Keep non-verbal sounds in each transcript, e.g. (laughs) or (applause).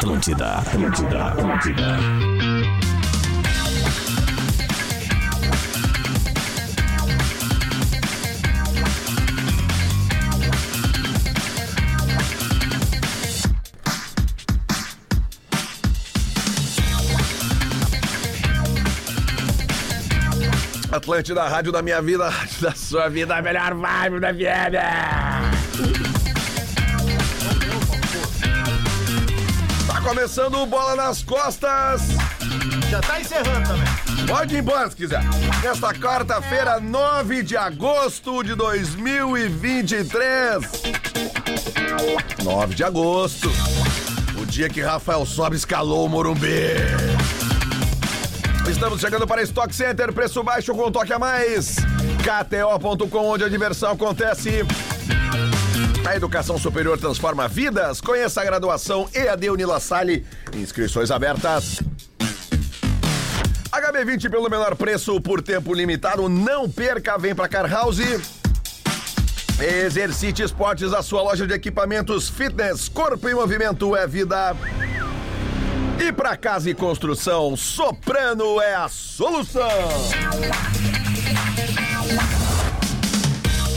Atlântida, Atlântida, Atlântida. Atlântida, rádio da minha vida, rádio da sua vida, a melhor vibe da FM. Começando o Bola nas Costas. Já tá encerrando também. Pode ir embora se quiser. Nesta quarta-feira, 9 de agosto de 2023. 9 de agosto. O dia que Rafael Sobe escalou o Morumbi. Estamos chegando para Stock Center, preço baixo com um toque a mais. KTO.com, onde a diversão acontece. A educação superior transforma vidas. Conheça a graduação EAD Unila Salle. Inscrições abertas. HB20 pelo menor preço por tempo limitado. Não perca, vem pra Car House. Exercite Esportes, a sua loja de equipamentos fitness, corpo em movimento é vida. E para casa e construção, Soprano é a solução.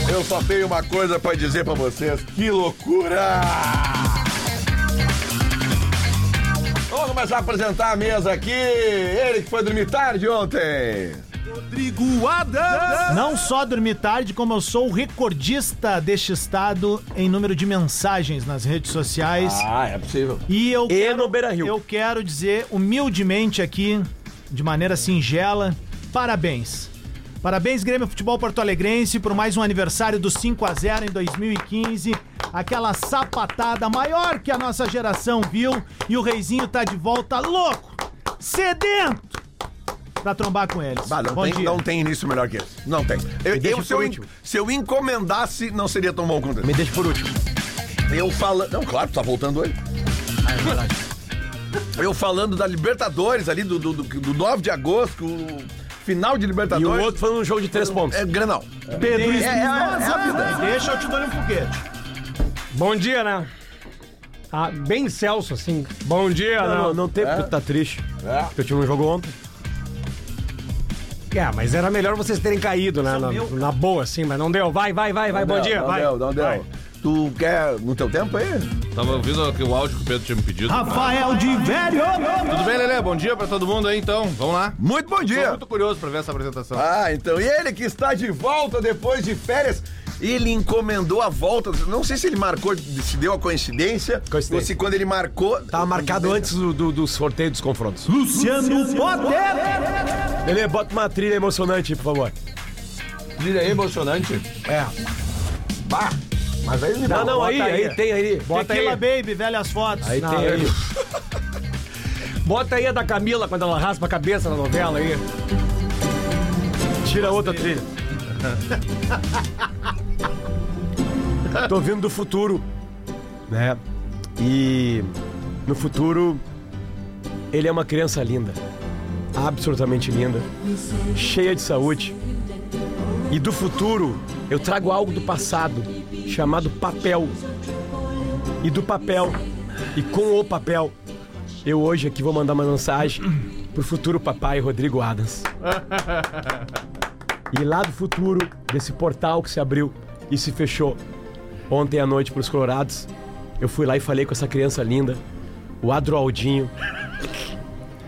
Eu só tenho uma coisa para dizer para vocês, que loucura! Vamos começar a apresentar a mesa aqui. Ele que foi dormir tarde ontem. Rodrigo Adams. Não só dormir tarde, como eu sou o recordista deste estado em número de mensagens nas redes sociais. Ah, é possível. E eu E quero, no Beira-Rio. eu quero dizer humildemente aqui, de maneira singela, parabéns. Parabéns, Grêmio Futebol Porto Alegrense, por mais um aniversário do 5 a 0 em 2015. Aquela sapatada maior que a nossa geração viu. E o Reizinho tá de volta louco, sedento, pra trombar com eles. Bah, não, Bom tem, dia. não tem início melhor que esse. Não tem. Eu, eu- se, eu, en- se eu encomendasse, não seria tão bom quanto esse. Me deixa por último. Eu falando. Não, claro, tá voltando hoje. Eu falando da Libertadores ali, do, do, do, do 9 de agosto, o final de E Libertadores. o outro foi um jogo de três pontos. É Grenal. Pedro É, é, é. Deixa eu te dar um foguete. Bom dia, né? Ah, bem Celso, assim. Bom dia, Não, não, né? não tem porque tu tá triste. É. Porque o time não jogou ontem. É, mas era melhor vocês terem caído, né? Na, na boa, assim, mas não deu. Vai, vai, vai, vai. Não Bom deu, dia, não vai. Deu, não deu. Tu quer no teu tempo aí? Tava ouvindo aqui o áudio que o Pedro tinha me pedido. Rafael de Velho. Tudo bem, Lelê? Bom dia pra todo mundo aí, então. Vamos lá. Muito bom Tô dia. muito curioso pra ver essa apresentação. Ah, então. E ele que está de volta depois de férias. Ele encomendou a volta. Não sei se ele marcou, se deu a coincidência. Coincidência. Ou se quando ele marcou. Tava marcado antes do, do, do sorteio dos confrontos. Luciano Potter. Lelê, bota uma trilha emocionante aí, por favor. Trilha emocionante. É. Bah! Mas aí me Não, não, bota aí, aí. aí, tem aí. Bota Tequila aí. Baby, velhas fotos. Aí Não, tem aí. (laughs) Bota aí a da Camila quando ela raspa a cabeça na novela aí. Tira outra trilha. (laughs) Tô vindo do futuro, né? E no futuro ele é uma criança linda, absolutamente linda, cheia de saúde. E do futuro eu trago algo do passado chamado papel. E do papel e com o papel eu hoje aqui vou mandar uma mensagem pro futuro papai Rodrigo Adams. (laughs) E lá do futuro, desse portal que se abriu e se fechou ontem à noite pros Colorados, eu fui lá e falei com essa criança linda, o Adroaldinho.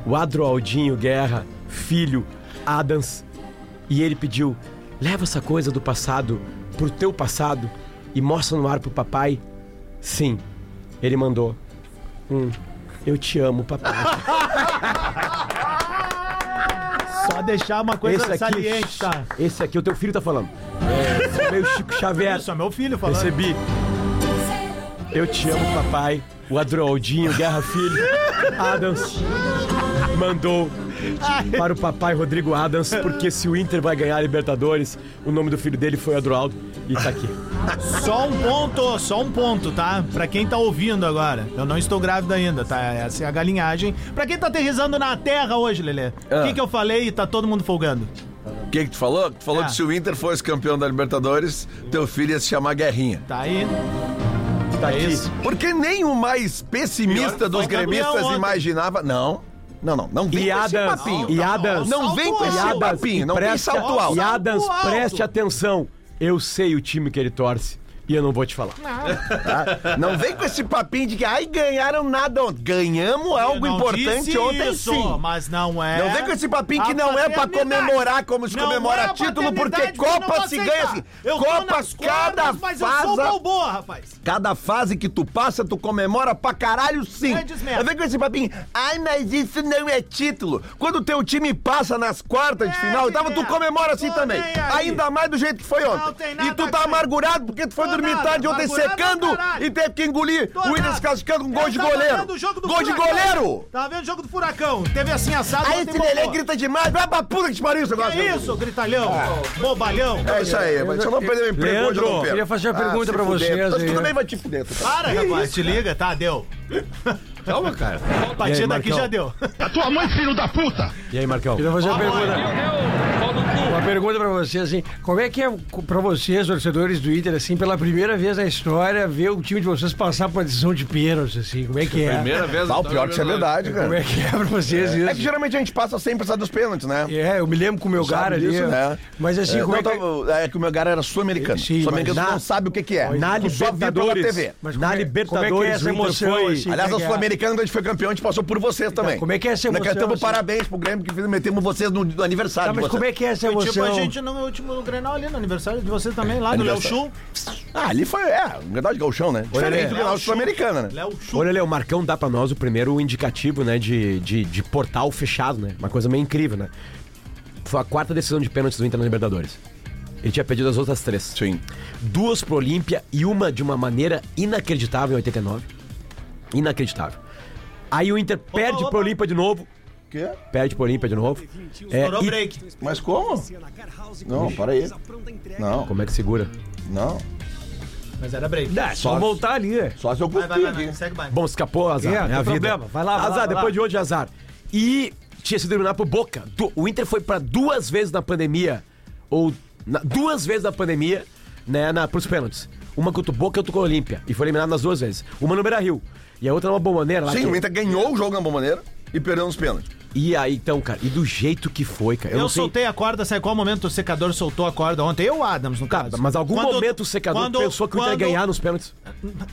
O Adroaldinho Guerra, filho Adams. E ele pediu: leva essa coisa do passado pro teu passado e mostra no ar pro papai. Sim, ele mandou um eu te amo, papai. (laughs) Só deixar uma coisa saliente, tá? Esse aqui, o teu filho tá falando. É, meio Chico Xavier. Isso é meu filho falando. Recebi. Eu te amo, papai. O Adroaldinho, Guerra Filho, Adams, mandou para o papai Rodrigo Adams, porque se o Inter vai ganhar a Libertadores, o nome do filho dele foi Adroaldo e tá aqui. Só um ponto, só um ponto, tá? Pra quem tá ouvindo agora. Eu não estou grávida ainda, tá? Essa é a galinhagem. Pra quem tá aterrizando na terra hoje, Lelê. O Ah. que, que eu falei e tá todo mundo folgando? O que, que tu falou? Tu falou Ah. que se o Inter fosse campeão da Libertadores, teu filho ia se chamar Guerrinha. Tá aí. Tá É aqui. isso. Porque nem o mais pessimista dos gremistas imaginava. Não, não, não. Não vem E com esse papinho. e Adams, Não vem com esse papinho. Não preste- salto alto. E Adams, preste atenção. Eu sei o time que ele torce e eu não vou te falar. tá? Não vem com esse papinho de que, ai, ganharam nada ontem. Ganhamos algo importante ontem isso, sim. Mas não é. Não vem com esse papinho que não é pra comemorar como se Não comemora é título, porque Copa se ganha assim. Eu tô Copa, nas cada cordas, mas eu sou fase. balboa, rapaz. Cada fase que tu passa, tu comemora pra caralho sim. Não vem com esse papinho, ai, mas isso não é título. Quando o teu time passa nas quartas de É, final, então, tu merda. comemora assim também. aí. Ainda mais do jeito que foi ontem. E tu tá amargurado porque tu foi Tarde ontem secando é caralho. e teve que engolir Tô o Williams classificando com um gol de tava goleiro. vendo o jogo do Gol de goleiro! Tava vendo o jogo do Furacão. Teve assim assado. Aí esse Lelê grita demais, vai pra puta que te pariu esse negócio. É isso, gritalhão. Bobalhão. É isso aí, mas eu não perder meu emprego hoje, eu queria fazer uma Ah, pergunta pra vocês Mas aí, tudo né? bem, vai te fuder. tu tá? Para, rapaz. Te liga, tá? Deu. Calma, cara. A aí, daqui Marcão? já deu. E aí, Marcão? Queria fazer uma pergunta. Uma pergunta pra vocês, assim. Como é que é pra vocês, torcedores do Inter, assim, pela primeira vez na história, ver o time de vocês passar por uma decisão de pênalti, assim? Como é que é? Primeira vez. Ah, o pior que isso é verdade, Como cara. é que é pra vocês É que isso? geralmente a gente passa sem precisar dos pênaltis, né? É, eu me lembro com o meu gar ali. disso, né? Mas assim, É, como não, é que... tava- é que o meu cara era sul-americano. Sim, Sul-americano na- não sabe o que, que é. Na Tu só viu pela Libertadores, TV. Mas na como é- Libertadores, como é que é essa o emoção, assim? Aliás, Como a é que é? Sul-Americana, quando a gente foi campeão, a gente passou por vocês também. como é que é essa Nós emoção, cantamos assim? parabéns pro Grêmio, que metemos vocês no, no aniversário Tá, de mas vocês. como é que é essa Foi emoção? tipo a gente no último Grenal ali, no aniversário de vocês também, lá no Léo. Chu. Ah, ali foi, é, um verdade gauchão, né? Diferente do Chu. sul-americana, né? Léo Chu. Olha, Léo, o Marcão dá pra nós o primeiro indicativo, né, de, de, de portal fechado, né? Uma coisa meio incrível, né? Foi a quarta decisão de pênaltis do Inter na Libertadores. Ele tinha perdido as outras três. Sim. Duas pro Olímpia e uma de uma maneira inacreditável em 89. Inacreditável. Aí o Inter perde opa. pro Olímpia de novo. Quê? Perde pro Olímpia de novo. É, Estourou e- break. Mas como? Não, para aí. Não, Como é que segura? não. Mas era break. Dá, só voltar ali, é. Só se eu Vai, vai, vai, vai. aqui. Segue mais. Bom, escapou, azar. É, É, tem a vida. problema. Vai lá, vai lá, azar, vai depois lá. de hoje, azar. E tinha sido eliminado por Boca. O Inter foi pra duas vezes na pandemia, ou na- duas vezes na pandemia, né, na, pros pênaltis. Uma contra o Boca e outra com o Olímpia. E foi eliminado nas duas vezes. Uma no Beira-Rio. E a outra numa bomboneira lá. Sim, que- o Inter ganhou o jogo na bomboneira e perdeu nos pênaltis. E aí, então, cara, e do jeito que foi, cara. Eu, Eu, sei. soltei a corda, sabe qual momento o secador soltou a corda ontem? Eu, Adams, no Tá, caso. mas algum Quando- momento o secador quando- pensou que o Inter ia quando- ganhar nos pênaltis.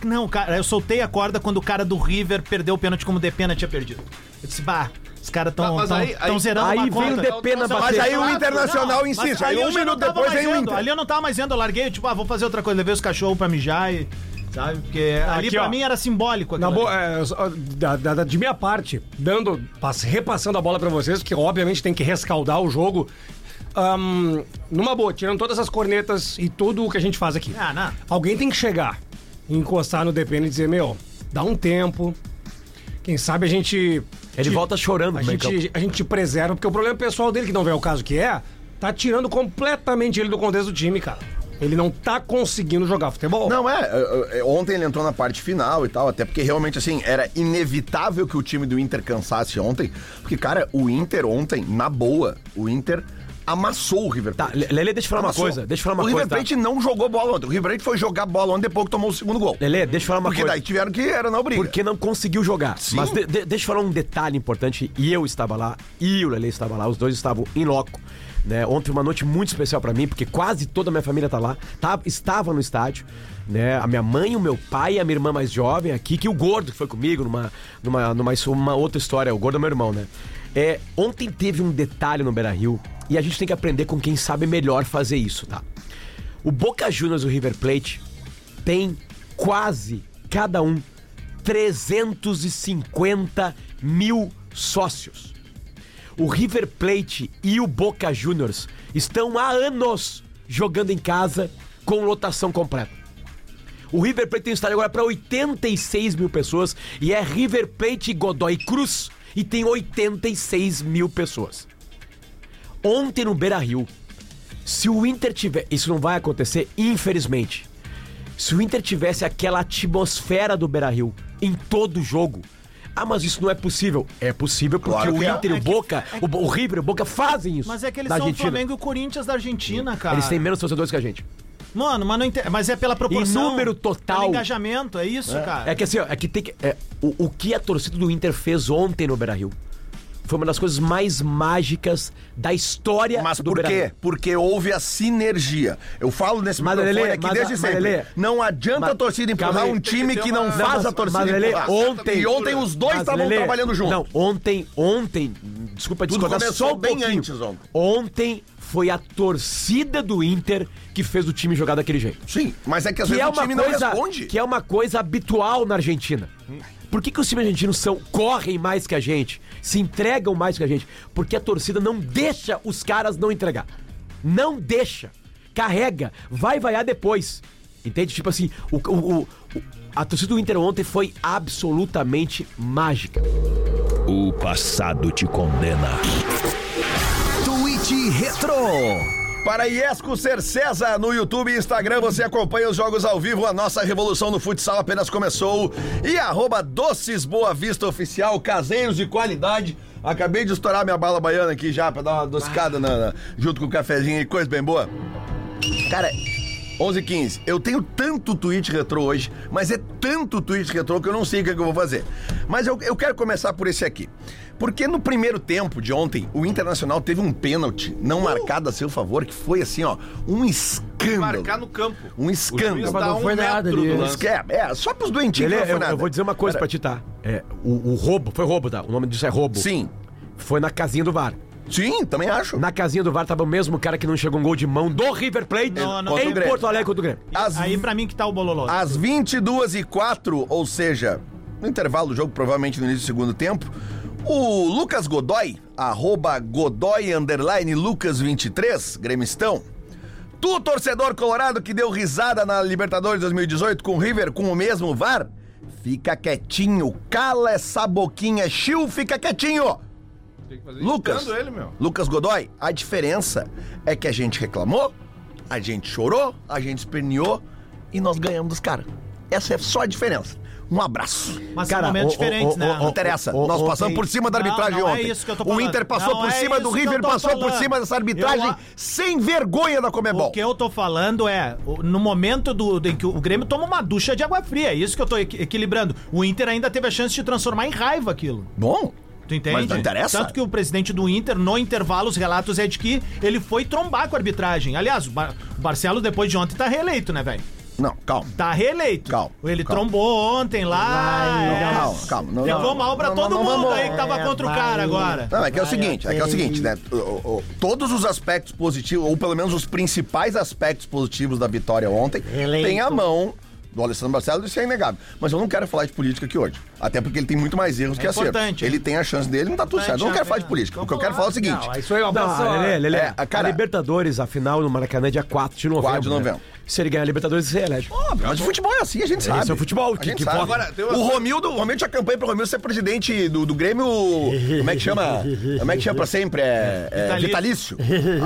Não, cara, eu soltei a corda quando o cara do River perdeu o pênalti como o Depena tinha perdido. Eu disse, bah, os caras tão, Tá, mas tão, aí- tão aí- zerando aí uma conta. o Depena Mas Mas bater. aí o Internacional não, insiste. Aí eu um minuto depois vem o vendo. Inter. Ali eu não tava mais vendo, eu larguei, tipo, ah, vou fazer outra coisa, levei os cachorros pra mijar e. Sabe? Porque ali Aqui, pra ó. mim era simbólico Na é, só, da- da- da- de minha parte, dando, pass- repassando a bola pra vocês, que obviamente tem que rescaldar o jogo. Ahn, numa boa, tirando todas as cornetas e tudo o que a gente faz aqui. Ah, não. Alguém tem que chegar, encostar no DPN e dizer, meu, dá um tempo. Quem sabe a gente. Ele te- volta chorando A no meio gente, a gente te preserva, porque o problema pessoal dele, que não vem ao caso que é, tá tirando completamente ele do contexto do time, cara. Ele não tá conseguindo jogar futebol. Não, é, é, é, Ontem ele entrou na parte final e tal, até porque realmente, assim, era inevitável que o time do Inter cansasse ontem. Porque, cara, o Inter ontem, na boa, o Inter amassou o River Tá, Plate. Lele, deixa eu falar uma Amassou. coisa. Deixa eu falar uma o coisa. River tá? Plate não jogou bola ontem. O River Plate foi jogar bola ontem depois que tomou o segundo gol. Lele, deixa eu falar uma Porque coisa. daí tiveram que era na briga. Porque não conseguiu jogar. Sim. Mas de- de- deixa eu falar um detalhe importante. E eu estava lá, e o Lele estava lá, os dois estavam em loco. Né? Ontem uma noite muito especial pra mim, porque quase toda a minha família tá lá, tá, estava no estádio. Né? A minha mãe, o meu pai e a minha irmã mais jovem aqui, que o gordo que foi comigo numa, numa, numa uma outra história, o gordo é meu irmão, né? É, ontem teve um detalhe no Beira Rio e a gente tem que aprender com quem sabe melhor fazer isso, tá? O Boca Juniors e o River Plate tem quase cada um 350 mil sócios. O River Plate e o Boca Juniors estão há anos jogando em casa com lotação completa. O River Plate tem estádio agora para 86 mil pessoas e é River Plate Godoy Cruz e tem 86 mil pessoas. Ontem no Beira Rio, se o Inter tiver. Isso não vai acontecer, infelizmente. Se o Inter tivesse aquela atmosfera do Beira Rio em todo jogo. Ah, mas isso não é possível. É possível porque Claro o que é. Inter e o Boca, o, Bo- o River e o Boca fazem isso. Mas é que eles são o. Flamengo e o Corinthians da Argentina, cara. Eles têm menos torcedores que a gente. Mano, mas, não ente- mas é pela proporção. número total. Pelo engajamento, é isso, cara. É que assim, ó, é que tem que. é, o, o que a torcida do Inter fez ontem no Beira Rio foi uma das coisas mais mágicas da história Mas do por Beira-Rio. quê? Porque houve a sinergia. Eu falo nesse Mas, microfone aqui mas, desde sempre. Não adianta mas- a torcida empurrar aí. um time ter que não uma- faz mas- a torcida mas, Lelê, empurrar. ontem- E ontem os dois estavam trabalhando junto. Não, ontem, ontem, desculpa Tudo discordar começou só um bem pouquinho. antes ontem. Ontem foi a torcida do Inter que fez o time jogar daquele jeito. Sim, mas é que às que vezes é o time não coisa responde. que é uma coisa habitual na Argentina. Por que, que os times argentinos são correm mais que a gente, se entregam mais que a gente? Porque a torcida não deixa os caras não entregar. Não deixa. Carrega, vai vaiar depois. Entende? Tipo assim, o, o- o- o- a torcida do Inter ontem foi absolutamente mágica. O passado te condena. Tweet Retro. Para Iesco Ser César no YouTube e Instagram, você acompanha os jogos ao vivo. A nossa revolução no futsal apenas começou. E arroba Doces Boa Vista Oficial, caseiros de qualidade. Acabei de estourar minha bala baiana aqui já pra dar uma adocicada na- na- junto com o cafezinho e coisa bem boa. Cara, 11 h 15 Eu tenho tanto tweet retrô hoje, mas é tanto tweet retrô que eu não sei o que, é que eu vou fazer. Mas eu, eu quero começar por esse aqui. Porque no primeiro tempo de ontem, o Internacional teve um pênalti não marcado a seu favor, que foi assim, ó, um escândalo. Marcar no campo. Um O juiz escândalo. dá não um foi nada do ali. lance. É, é, só pros doentinhos Ele, que não foi eu, nada. eu vou dizer uma coisa Cara, pra ti, tá? É, o, o roubo, foi roubo, tá? O nome disso é roubo. Sim, Foi na casinha do VAR. sim, também acho. Na casinha do VAR tava o mesmo cara que não chegou um gol de mão do River Plate Não, não. O em. Porto Alegre contra o Grêmio. As Aí pra mim que tá o bololô. Às 22 e 04 ou seja, no intervalo do jogo, provavelmente no início do segundo tempo, o Lucas Godoy, arroba Godoy underline Lucas23, gremistão. Tu, torcedor colorado que deu risada na Libertadores 2018 com o River com o mesmo VAR, fica quietinho, cala essa boquinha, chiu, fica quietinho. Tem que fazer Lucas, ele, meu. Lucas Godoy, a diferença é que a gente reclamou, a gente chorou, a gente esperneou e nós ganhamos dos caras. Essa é só a diferença. Um abraço. Mas Cara, são momentos o- o- diferentes, o- né? o- Não interessa. o- nós o- passamos por cima da Não, arbitragem não é ontem. isso que eu tô o falando. Inter passou Não por é cima do River, passou por falando. cima dessa arbitragem Eu- sem vergonha da Comebol. O que eu tô falando é, o- no momento do, em que o Grêmio toma uma ducha de água fria, é isso que eu tô equi- equilibrando. O Inter ainda teve a chance de transformar em raiva aquilo. Bom, Tu entende? Mas não interessa. Tanto que o presidente do Inter, no intervalo, os relatos é de que ele foi trombar com a arbitragem. Aliás, o, Bar- o Barcelo, depois de ontem, tá reeleito, né, velho? Não, calma. Tá reeleito. Calma, Ele calma. trombou ontem lá. Não, é. calma, calma. Não, Levou não, mal pra não, todo não, não mundo vamos- aí que tava contra o cara agora. Não, é que é o seguinte, é que é o seguinte, né? O- o- o- todos os aspectos positivos, ou pelo menos os principais aspectos positivos da vitória ontem, tem a mão do Alessandro Barcelos, isso é inegável. Mas eu não quero falar de política aqui hoje. Até porque ele tem muito mais erros que acertos. importante, Ele tem a chance dele, não tá tudo certo. Eu não quero falar de política. O que eu quero falar é o seguinte. Não, isso aí é uma Não. Lelê, Lelê, É, a cara- Libertadores, a final no Maracanã é dia 4 de novembro. 4 de né? Se ele ganhar a Libertadores, ele se elege. Óbvio, mas o futebol é assim, a gente sabe. Esse é o futebol, A que- gente que sabe. vota. Agora, tem uma o Romildo, o Romildo tinha campanha pro Romildo ser presidente do, do Grêmio. Como é que chama? Como é que chama pra sempre? É, é vitalício.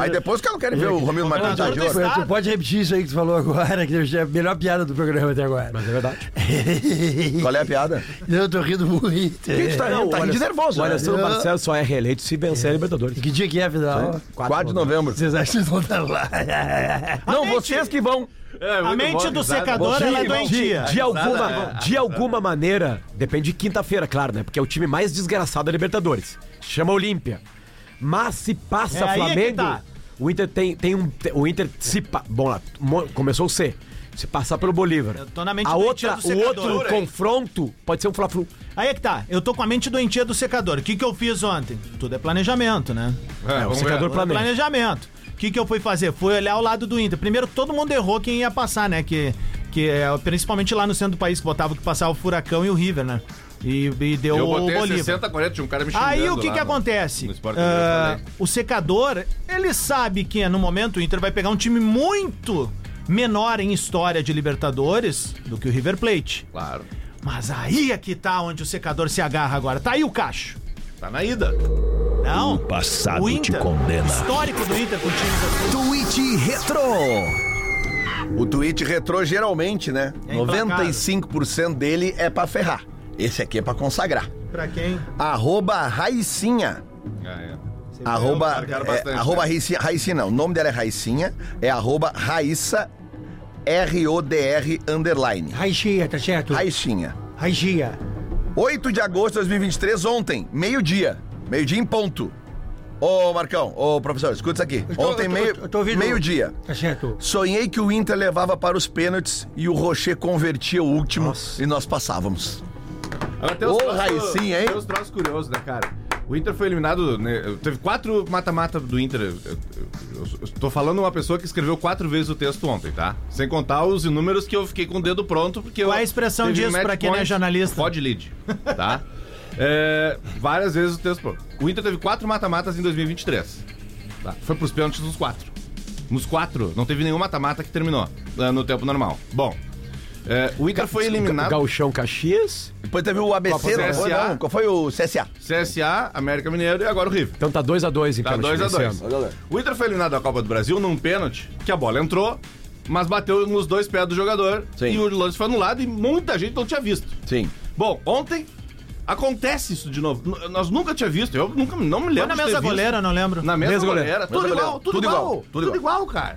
Aí depois os caras não querem ver o Romildo de Governador ouro. Estado. Tu pode repetir isso aí que tu falou agora, que é a melhor piada do programa até agora. Mas é verdade. (laughs) Qual é a piada? Eu tô rindo muito. Quem que tá rindo? Tá rindo de nervoso, O né? Alessandro Eu- Barcelos só é reeleito se vencer a Libertadores. Que dia que é, afinal? 4 de novembro. Vocês acham que vão estar lá? Não, vocês que vão. É, A muito mente bom, do risada. secador, ela é De, doentia. de alguma, de alguma maneira, depende de quinta-feira, claro, né? Porque é o time mais desgraçado da Libertadores. Chama Olímpia. Mas se passa É aí é Flamengo, tá. o Inter tem, tem um. O Inter se. pa- Bom, lá, mo- começou o C. Se passar pelo Bolívar. Eu tô na mente a outra, do o outro hein? confronto pode ser um Fla-Flu. Aí é que tá, eu tô com a mente doentia do secador. O que que eu fiz ontem? Tudo é planejamento, né? É, o secador ver. planeja. Planejamento. O que, que eu fui fazer? Fui olhar o lado do Inter. Primeiro, todo mundo errou quem ia passar, né? Que, que é, principalmente lá no centro do país, que botava que passar o Furacão e o River, né? E, e deu Eu o botei Bolívar. 60, 40, tinha um cara me Aí o que lá que no- acontece? No TV, eu Ah, o secador, ele sabe que no momento o Inter vai pegar um time muito menor em história de Libertadores do que o River Plate. Claro. Mas aí é que tá onde o secador se agarra agora. Tá aí o cacho. Tá na ida. Não. O passado o te Inter, condena. Histórico do Inter com times assim. Tweet Retro. O tweet retrô geralmente, né? É implacável. 95% dele é pra ferrar. Esse aqui é pra consagrar. Pra quem? Arroba Raicinha. É, é. Arroba, marcaram é, bastante, arroba né? Raicinha, Raicinha não, o nome dela é Raicinha, é arroba Raíssa R-O-D-R underline. Raixinha, tá certo? Raichinha. Raixinha. 8 de agosto de 2023, ontem, meio-dia. Meio-dia em ponto. Ô, Marcão, ô, professor, escuta isso aqui. Tô- ontem, tô- meio, eu tô ouvindo. meio-dia. Tá certo. Sonhei que o Inter levava para os pênaltis e o Rocher convertia o último e nós passávamos. Ô, Raicinha, hein? Tem uns troços curiosos, né, cara? O Inter foi eliminado, né, teve quatro mata-mata do Inter. Eu, eu- eu- eu tô falando uma pessoa que escreveu quatro vezes o texto ontem, tá? Sem contar os inúmeros que eu fiquei com o dedo pronto, porque Qual eu- é a expressão disso pra quem não é jornalista? Pode lead, tá? (laughs) É, várias vezes o texto pronto. O Inter teve quatro mata-matas em 2023. Tá? Foi pros pênaltis nos quatro. Nos quatro, não teve nenhum mata-mata que terminou ah, no tempo normal. Bom, é, o Inter foi eliminado. Gauchão Caxias. Depois teve o ABC, não foi, CSA. não? Qual foi o CSA? CSA, América Mineiro e agora o River. Então tá 2x2 em Tá pênalti 2x2. nesse ano. O Inter foi eliminado da Copa do Brasil num pênalti que a bola entrou, mas bateu nos dois pés do jogador Sim. e o lance foi anulado e muita gente não tinha visto. Sim. Bom, ontem acontece isso de novo. N- Nós nunca tinha visto, eu nunca não me lembro Foi na mesa visto. goleira, não lembro. Na mesa, Mesa goleira. goleira. Tudo igual, tudo, Tudo igual, igual, tudo tudo igual, cara.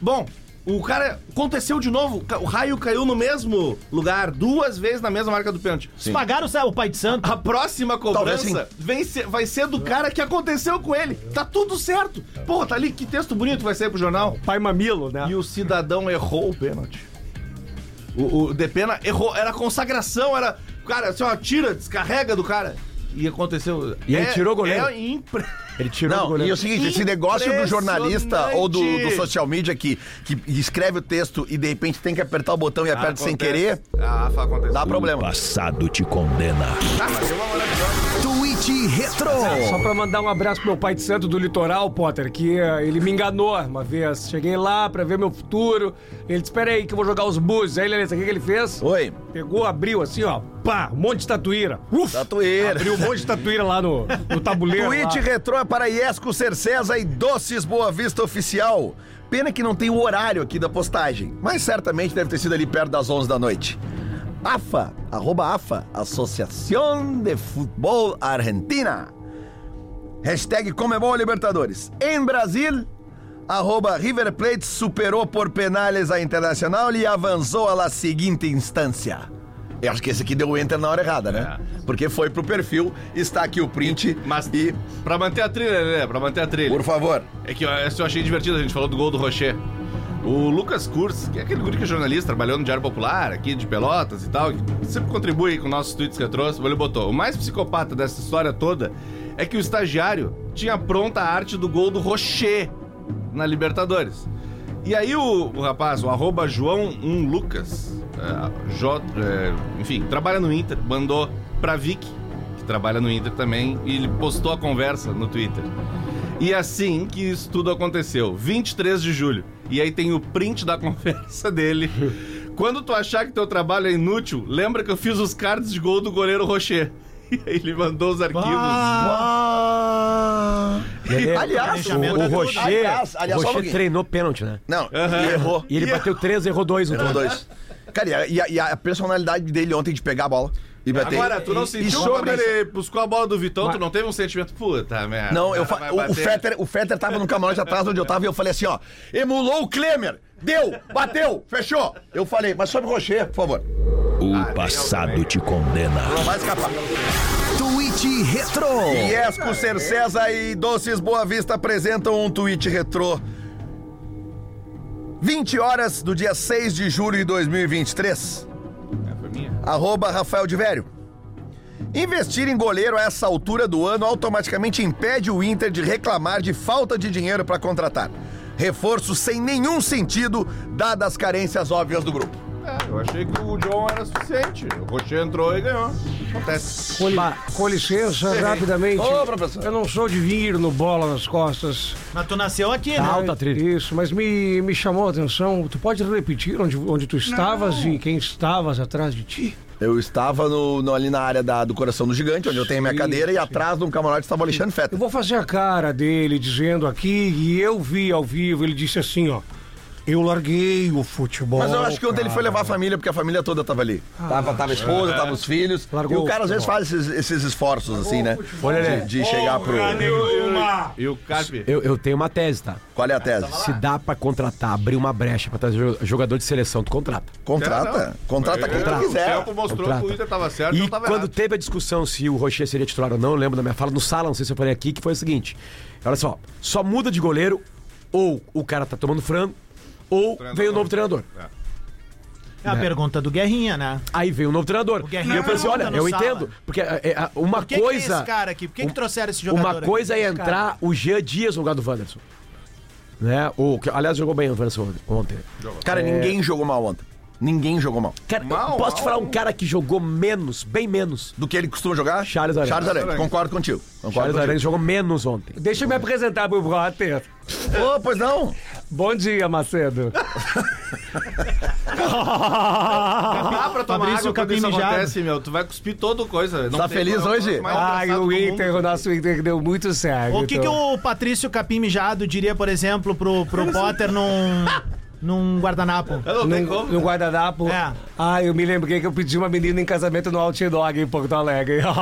Bom, o cara aconteceu de novo. O raio caiu no mesmo lugar, duas vezes na mesma marca do pênalti. Eles pagaram o o pai de santo. A próxima cobrança vem ser- vai ser do cara que aconteceu com ele. Tá tudo certo. Porra, tá ali, que texto bonito vai sair pro jornal. Pai Mamilo, né? E o cidadão errou o pênalti. O, o Depena errou, era consagração, era. Cara, assim, ó, tira, descarrega do cara. E aconteceu. E ele tirou o goleiro. É impre... (laughs) Ele tirou o Não, goleiro. e é o seguinte, esse negócio do jornalista ou do, do social media que, que escreve o texto e de repente tem que apertar o botão e aperta sem Acontece. querer, Ah, aconteceu. dá O problema. passado te condena. Ah, mas tem uma maravilhosa. Tweet Retro. Só pra mandar um abraço pro meu pai de santo do litoral, Potter, que eh, ele me enganou uma vez. Cheguei lá pra ver meu futuro. Ele disse: Espera aí que eu vou jogar os búzios. Aí, Lelê, sabe o que ele fez? Oi, Pegou, abriu assim, ó. Pá, um monte de tatuíra. Uf! tatueira. Abriu um monte de tatuíra lá no, no tabuleiro. Tweet lá. retrô é para Iesco Cercesa e Doces Boa Vista Oficial. Pena que não tem o horário aqui da postagem, mas certamente deve ter sido ali perto das 11 da noite. AFA, arroba AFA, Associação de Futebol Argentina. Hashtag Comebol Libertadores. Em Brasil, arroba River Plate superou por penales a Internacional e avançou à la seguinte instância. Eu acho que esse aqui deu o enter na hora errada, né? Porque foi pro perfil, está aqui o print Mas e, pra manter a trilha, né? Pra manter a trilha. por favor, É que essa eu achei divertido, a gente falou do gol do Rocher. O Lucas Kurz, que é aquele guri que é jornalista, trabalhou no Diário Popular, aqui de Pelotas e tal, que sempre contribui com nossos tweets que eu trouxe, ele botou. O mais psicopata dessa história toda é que o estagiário tinha pronta a arte do gol do Rocher na Libertadores. E aí o, o rapaz, o arroba João 1 Lucas, é, J- é, enfim, trabalha no Inter, mandou pra Vic, que trabalha no Inter também, e ele postou a conversa no Twitter. E assim que isso tudo aconteceu, 23 de julho. E aí tem o print da (laughs) conversa dele. Quando tu achar que teu trabalho é inútil, lembra que eu fiz os cards de gol do goleiro Rocher. (laughs) E aí ele mandou os arquivos. Lelê, (laughs) aliás, o, o. Rocher, Aliás, aliás, Rocher treinou pênalti, né? Não, e errou. E ele bateu 3, errou 2 no Errou todo. dois. Cara, e a, e a personalidade dele ontem de pegar a bola e bater. Agora, tu não sentiu e quando ele buscou a bola do Vitão, tu não teve um sentimento, puta merda. Não, eu fa... o. Fetter, o Fetter tava no camarote atrás onde eu tava e eu falei assim, ó, emulou o Klemer, deu, bateu, fechou. Eu falei, mas sobre o Rocher, por favor, O passado te condena. não vai escapar. Tweet Retro. Iesco Cercesa e Doces Boa Vista apresentam um tweet retrô. 20 horas do dia 6 de julho de 2023. É, foi minha. Arroba Rafael de Vério. Investir em goleiro a essa altura do ano automaticamente impede o Inter de reclamar de falta de dinheiro para contratar. Reforço sem nenhum sentido, dadas as carências óbvias do grupo. É, eu achei que o John era suficiente. O Rocher entrou e ganhou. Acontece. Com, li- com licença, rapidamente. Ô, professor. Eu não sou de vir no bola nas costas. Mas tu nasceu aqui, Tá né? alta a trilha. Isso, mas me, me chamou a atenção. Tu pode repetir onde, onde tu estavas e quem estavas atrás de ti? Eu estava no, no- ali na área da- do coração do gigante, onde eu tenho minha Sim, cadeira, e atrás de um camarote estava o Alexandre. Eu vou fazer a cara dele dizendo aqui, e eu vi ao vivo, ele disse assim, ó. Eu larguei o futebol. Mas eu acho que ontem ele foi levar a família, porque a família toda tava ali. Tava, tava a esposa, tava os filhos. Largou e o cara o às vezes faz esses, esses esforços, assim, né? De, de chegar pro. E o Carpe? Eu, eu tenho uma tese, tá? Qual é a tese? Se dá pra contratar, abrir uma brecha pra trazer jo- jogador de seleção, tu contrata. Contrata. Contrata quem tu O quiser. tempo mostrou Contrata. que o Inter tava certo e E não tava quando errado. teve a discussão se o Rocher seria titular ou não, eu lembro da minha fala no sala, não sei se eu falei aqui, que foi o seguinte: olha só, só muda de goleiro, ou o cara tá tomando frango, ou Treinador. veio o novo treinador. É a pergunta do Guerrinha, né? Aí veio o novo treinador. O E Guerrinha eu falei assim: olha, eu sala. entendo, porque é, é, uma Por que, que é coisa. esse cara aqui? Por que, que trouxeram esse jogador Uma aqui? coisa é entrar o Jean Dias no lugar do Wanderson. Né? O, que, aliás, jogou bem o Wanderson ontem. Cara, ninguém jogou mal ontem. Ninguém jogou mal. Cara, Mal, posso te falar um cara que jogou menos, bem menos. Do que ele costuma jogar? Charles Aranha. Charles Aranha. Concordo contigo. Concordo Charles contigo. Aranha jogou menos ontem. Deixa eu me apresentar pro brother. Ô, pois não. Bom dia, Macedo. Dá pra tomar Fabrício água quando isso acontece, meu. Tu vai cuspir toda coisa. Não Tá tem- feliz não- hoje? engraçado o Inter, mundo. o nosso Inter deu muito certo. O que, que o Patrício Capim Mijado diria, por exemplo, pro, pro (laughs) Potter num, num guardanapo? Eu não tenho No, como. no guardanapo. É. Ah, eu me lembrei que eu pedi uma menina em casamento no Outdog em Porto Alegre. (laughs)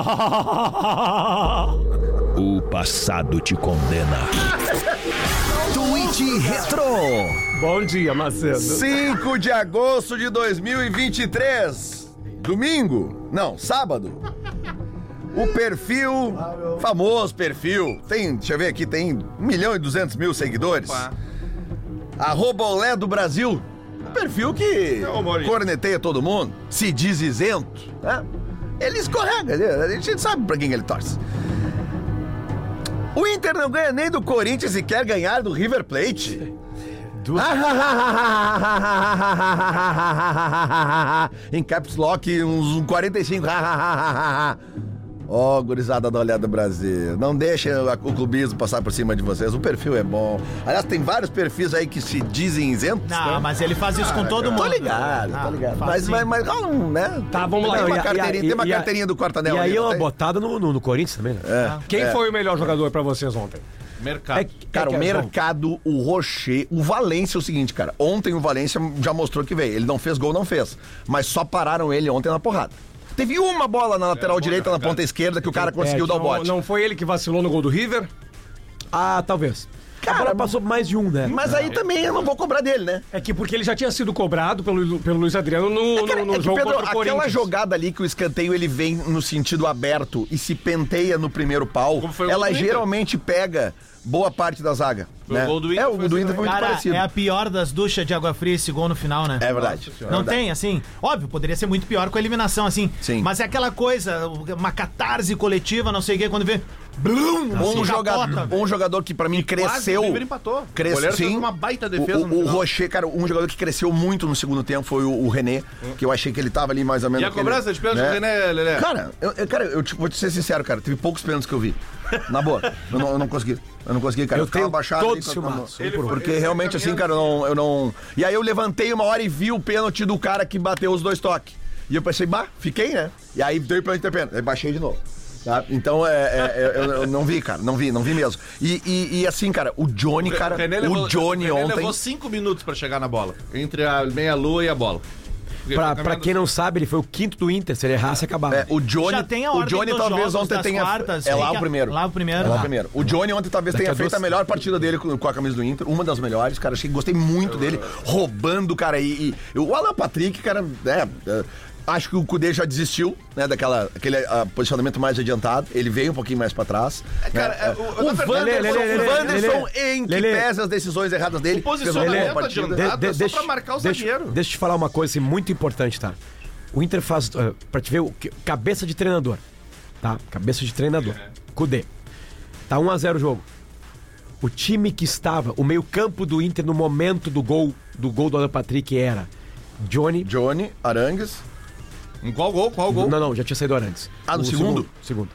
O passado te condena. (laughs) Tweet Retro. Bom dia, Macedo. 5 de agosto de 2023. Domingo. Não, sábado. O perfil, famoso perfil, tem, deixa eu ver aqui, tem 1 milhão e 200 mil seguidores. Opa. Arroba Olé do Brasil. Um perfil que humorista. corneteia todo mundo, se diz isento, né? Ele escorrega, né? a gente sabe pra quem ele torce. O Inter não ganha nem do Corinthians e quer ganhar do River Plate. em caps lock, uns 45. Ó, gurizada da Olhada Brasil. Não deixa o clubismo passar por cima de vocês. O perfil é bom. Aliás, tem vários perfis aí que se dizem isentos. Não, né? mas ele faz isso com todo mundo. Tô ligado, Ah, tô ligado. Mas, mas, mas um, né? Tá, vamos lá. Tem E uma carteirinha, tem uma e carteirinha do quartanel E ali, aí não uma botada no, no, no Corinthians também, né? É, Quem é. foi o melhor jogador pra vocês ontem? Mercado. Cara, que o é mercado, o Rocher, o Valência é o seguinte, cara. Ontem o Valência já mostrou que veio. Ele não fez gol, não fez. Mas só pararam ele ontem na porrada. Teve uma bola na lateral boa direita, na jogada. ponta esquerda, que o cara conseguiu dar o Não, bote. não foi ele que vacilou no gol do River? Ah, talvez. Cara, passou por mais de um, né? Mas aí também eu não vou cobrar dele, né? É que porque ele já tinha sido cobrado pelo, pelo Luiz Adriano no, Cara, no, no é que, jogo Pedro, contra o aquela jogada ali que o escanteio ele vem no sentido aberto e se penteia no primeiro pau, ela Inter. geralmente pega boa parte da zaga. Né? o gol do Inter, É, o foi do assim Inter foi muito Cara, parecido. é a pior das duchas de água fria esse gol no final, né? É verdade. é Não verdade. tem, assim. Óbvio, poderia ser muito pior com a eliminação, assim. Sim. Mas é aquela coisa, uma catarse coletiva, não sei o quê, quando vê. Blum, Um assim, jogador, capota. um jogador que pra mim cresceu. o River empatou. O Cresceu goleiro fez sim. uma baita defesa O, no o, o final. Rocher, cara, um jogador que cresceu muito no segundo tempo foi o, o René, que eu achei que ele tava ali mais ou menos. E a aquele, cobrança de pênalti do René, Lelé? Cara, eu, eu- cara, eu te- vou te ser sincero, cara, teve poucos pênaltis que eu vi. Na boa. Eu não, eu não consegui. Eu não consegui, cara. Eu ficava tenho baixado ali, filmados, um por um. Porque realmente, assim, cara, eu não, eu não. E aí eu levantei uma hora e vi o pênalti do cara que bateu os dois toques. E eu pensei, bah, fiquei, né? E aí deu pra ter pênalti. Aí baixei de novo. Tá? Então, é, é- é- eu, eu não vi, cara. Não vi, não vi mesmo. E, e- e assim, cara, o Johnny, cara. René levou- o Johnny René ontem. levou cinco minutos pra chegar na bola. Entre a meia-lua e a bola. Pra, quem não sabe, ele foi o quinto do Inter. Se ele errasse, acabava. É, o Johnny, Já tem a o Johnny dos talvez ontem tenha. quartas, é lá o primeiro. lá o primeiro. É lá o Tá. primeiro. O Johnny ontem talvez Daqui tenha a feito duas- a melhor partida dele com, com a camisa do Inter, uma das melhores, cara. Achei que gostei muito dele, roubando, cara. E, e o Alan Patrick, cara, é, é, acho que o Cudê já desistiu, né, daquela aquele ah, posicionamento mais adiantado. Ele veio um pouquinho mais pra trás. cara, né? é, o- o, Lelê, o Wanderson, em que Lelê. pese as decisões erradas dele, O posicionamento boa partida. adiantado é só pra marcar o deixa, zagueiro. Deixa eu te falar uma coisa assim, muito importante, tá? O Inter faz. Uh, pra te ver, o que- cabeça de treinador. Tá? Cabeça de treinador. Cudê. Tá 1x0 o jogo. O time que estava, o meio-campo do Inter no momento do gol, do gol do Alan Patrick era Johnny. Johnny, Arangues. Em qual gol? Qual gol? Não, não, já tinha saído antes. Ah, no O segundo? Segundo.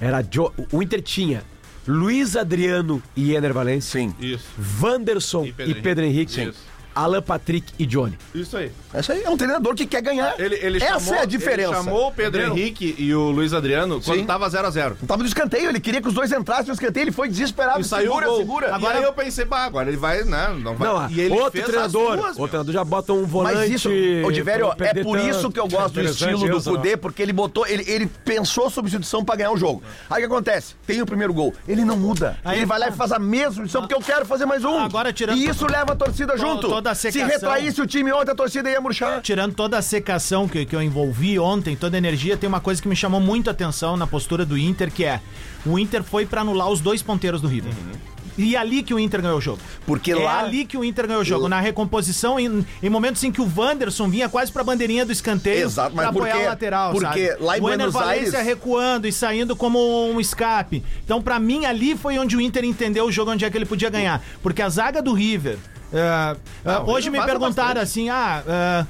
Era Jo- o Inter tinha Luiz Adriano e Ener Valencia. Sim. Isso. Wanderson E e Pedro Pedro, Henrique. Henrique. Isso. Alan Patrick e Johnny. Isso aí. Esse aí é um treinador que quer ganhar. Ele, ele Essa chamou, é a diferença. Ele chamou o Pedro Entendeu? Henrique e o Luiz Adriano quando Sim. tava 0x0. Tava no escanteio, ele queria que os dois entrassem no escanteio, ele foi desesperado. E saiu segura, segura. Agora aí eu pensei, bah, agora ele vai, né? Não vai. Não, e ele outro fez as treinador, duas, outro meu. treinador já bota um volante. Mas isso, Odivério, é por isso que eu gosto do estilo do isso, né? Kudê, porque ele botou, ele, ele pensou a substituição pra ganhar o jogo. Aí o que acontece? Tem o primeiro gol, ele não muda. Aí- ele vai lá e faz a mesma substituição, porque eu quero fazer mais um. Agora, tirando- E isso leva a torcida To- junto. Toda a Se secação. retraísse o time ontem, a torcida ia murchar. Tirando toda a secação que, que eu envolvi ontem, toda a energia, tem uma coisa que me chamou muito a atenção na postura do Inter, que é o Inter foi pra anular os dois ponteiros do River. E é ali que o Inter ganhou o jogo. Porque é lá- ali que o Inter ganhou o jogo. Na recomposição, em, em momentos em que o Wanderson vinha quase pra bandeirinha do escanteio Exato, mas pra apoiar porque- o lateral. porque sabe? lá em o Buenos Valencia Aires- recuando e saindo como um escape. Então, pra mim, ali foi onde o Inter entendeu o jogo onde é que ele podia ganhar. Porque a zaga do River. Ah, o hoje me perguntaram bastante. assim: ah. ah,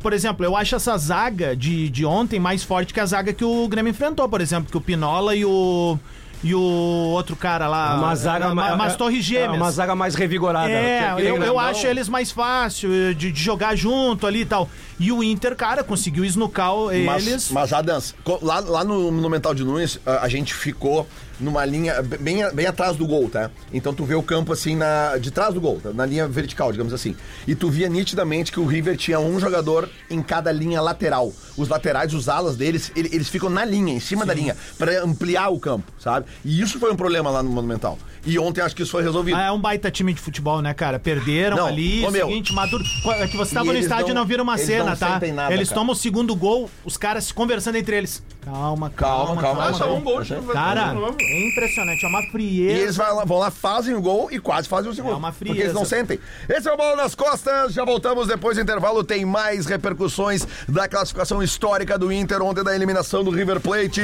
por exemplo, eu acho essa zaga de, de ontem mais forte que a zaga que o Grêmio enfrentou, por exemplo, que o Pinola e o. E o outro cara lá. Uma zaga ma- ma- Umas torres É gêmeas. uma zaga mais revigorada. É, que- eu, eu acho eles mais fácil eh, de, de jogar junto ali e tal. E o Inter, cara, conseguiu esnucar Mas, eles. mas Adams, co- lá, lá no Monumental de Nunes, a, a gente ficou numa linha bem, bem atrás do gol, tá? Então tu vê o campo assim na, de trás do gol, tá? na linha vertical, digamos assim. E tu via nitidamente que o River tinha um jogador em cada linha lateral. Os laterais, os alas deles, ele- eles ficam na linha, em cima da linha, pra ampliar o campo, sabe? E isso foi um problema lá no Monumental. E ontem acho que isso foi resolvido. Ah, é um baita time de futebol, né, cara? Perderam Não, ali, ô, meu. seguinte, Maduro. É que você tava no estádio e não- não viram uma cena, não tá? nada, eles cara. tomam o segundo gol, os caras se conversando entre eles. Calma, calma, Calma, calma. calma. Ah, só um gol Cara, novo. É impressionante, é uma E frieza. eles vão lá, vão lá, fazem o gol e quase fazem o segundo. É uma Porque eles não frieza. sentem. Esse é o Bola nas Costas. Já voltamos depois do intervalo. Tem mais repercussões da classificação histórica do Inter ontem da eliminação do River Plate.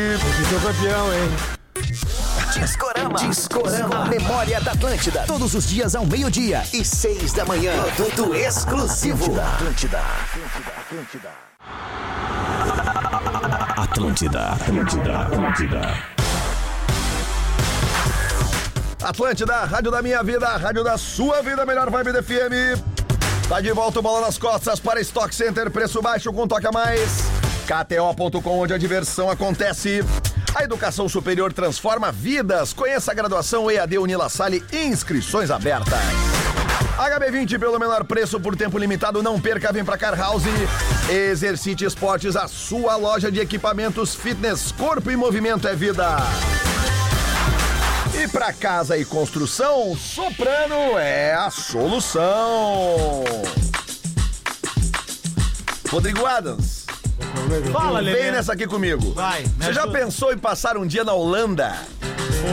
Sou campeão, hein? Discorama. Discorama. Memória da Atlântida. Todos os dias ao meio-dia e seis da manhã. Produto exclusivo. Atlântida. Atlântida, Atlântida, Atlântida. Atlântida, rádio da minha vida, rádio da sua vida, melhor vibe da FM. Tá de volta o Bola nas Costas para Stock Center, preço baixo com toque a mais. KTO.com, onde a diversão acontece. A educação superior transforma vidas. Conheça a graduação EAD Unila Salle, inscrições abertas. HB20 pelo menor preço por tempo limitado, não perca, vem pra Car House. Exercite Esportes, a sua loja de equipamentos fitness, corpo e movimento é vida. E para casa e construção, Soprano é a solução. Rodrigo Adams, Fala, vem Lelê. nessa aqui comigo. Vai, Você já pensou em passar um dia na Holanda?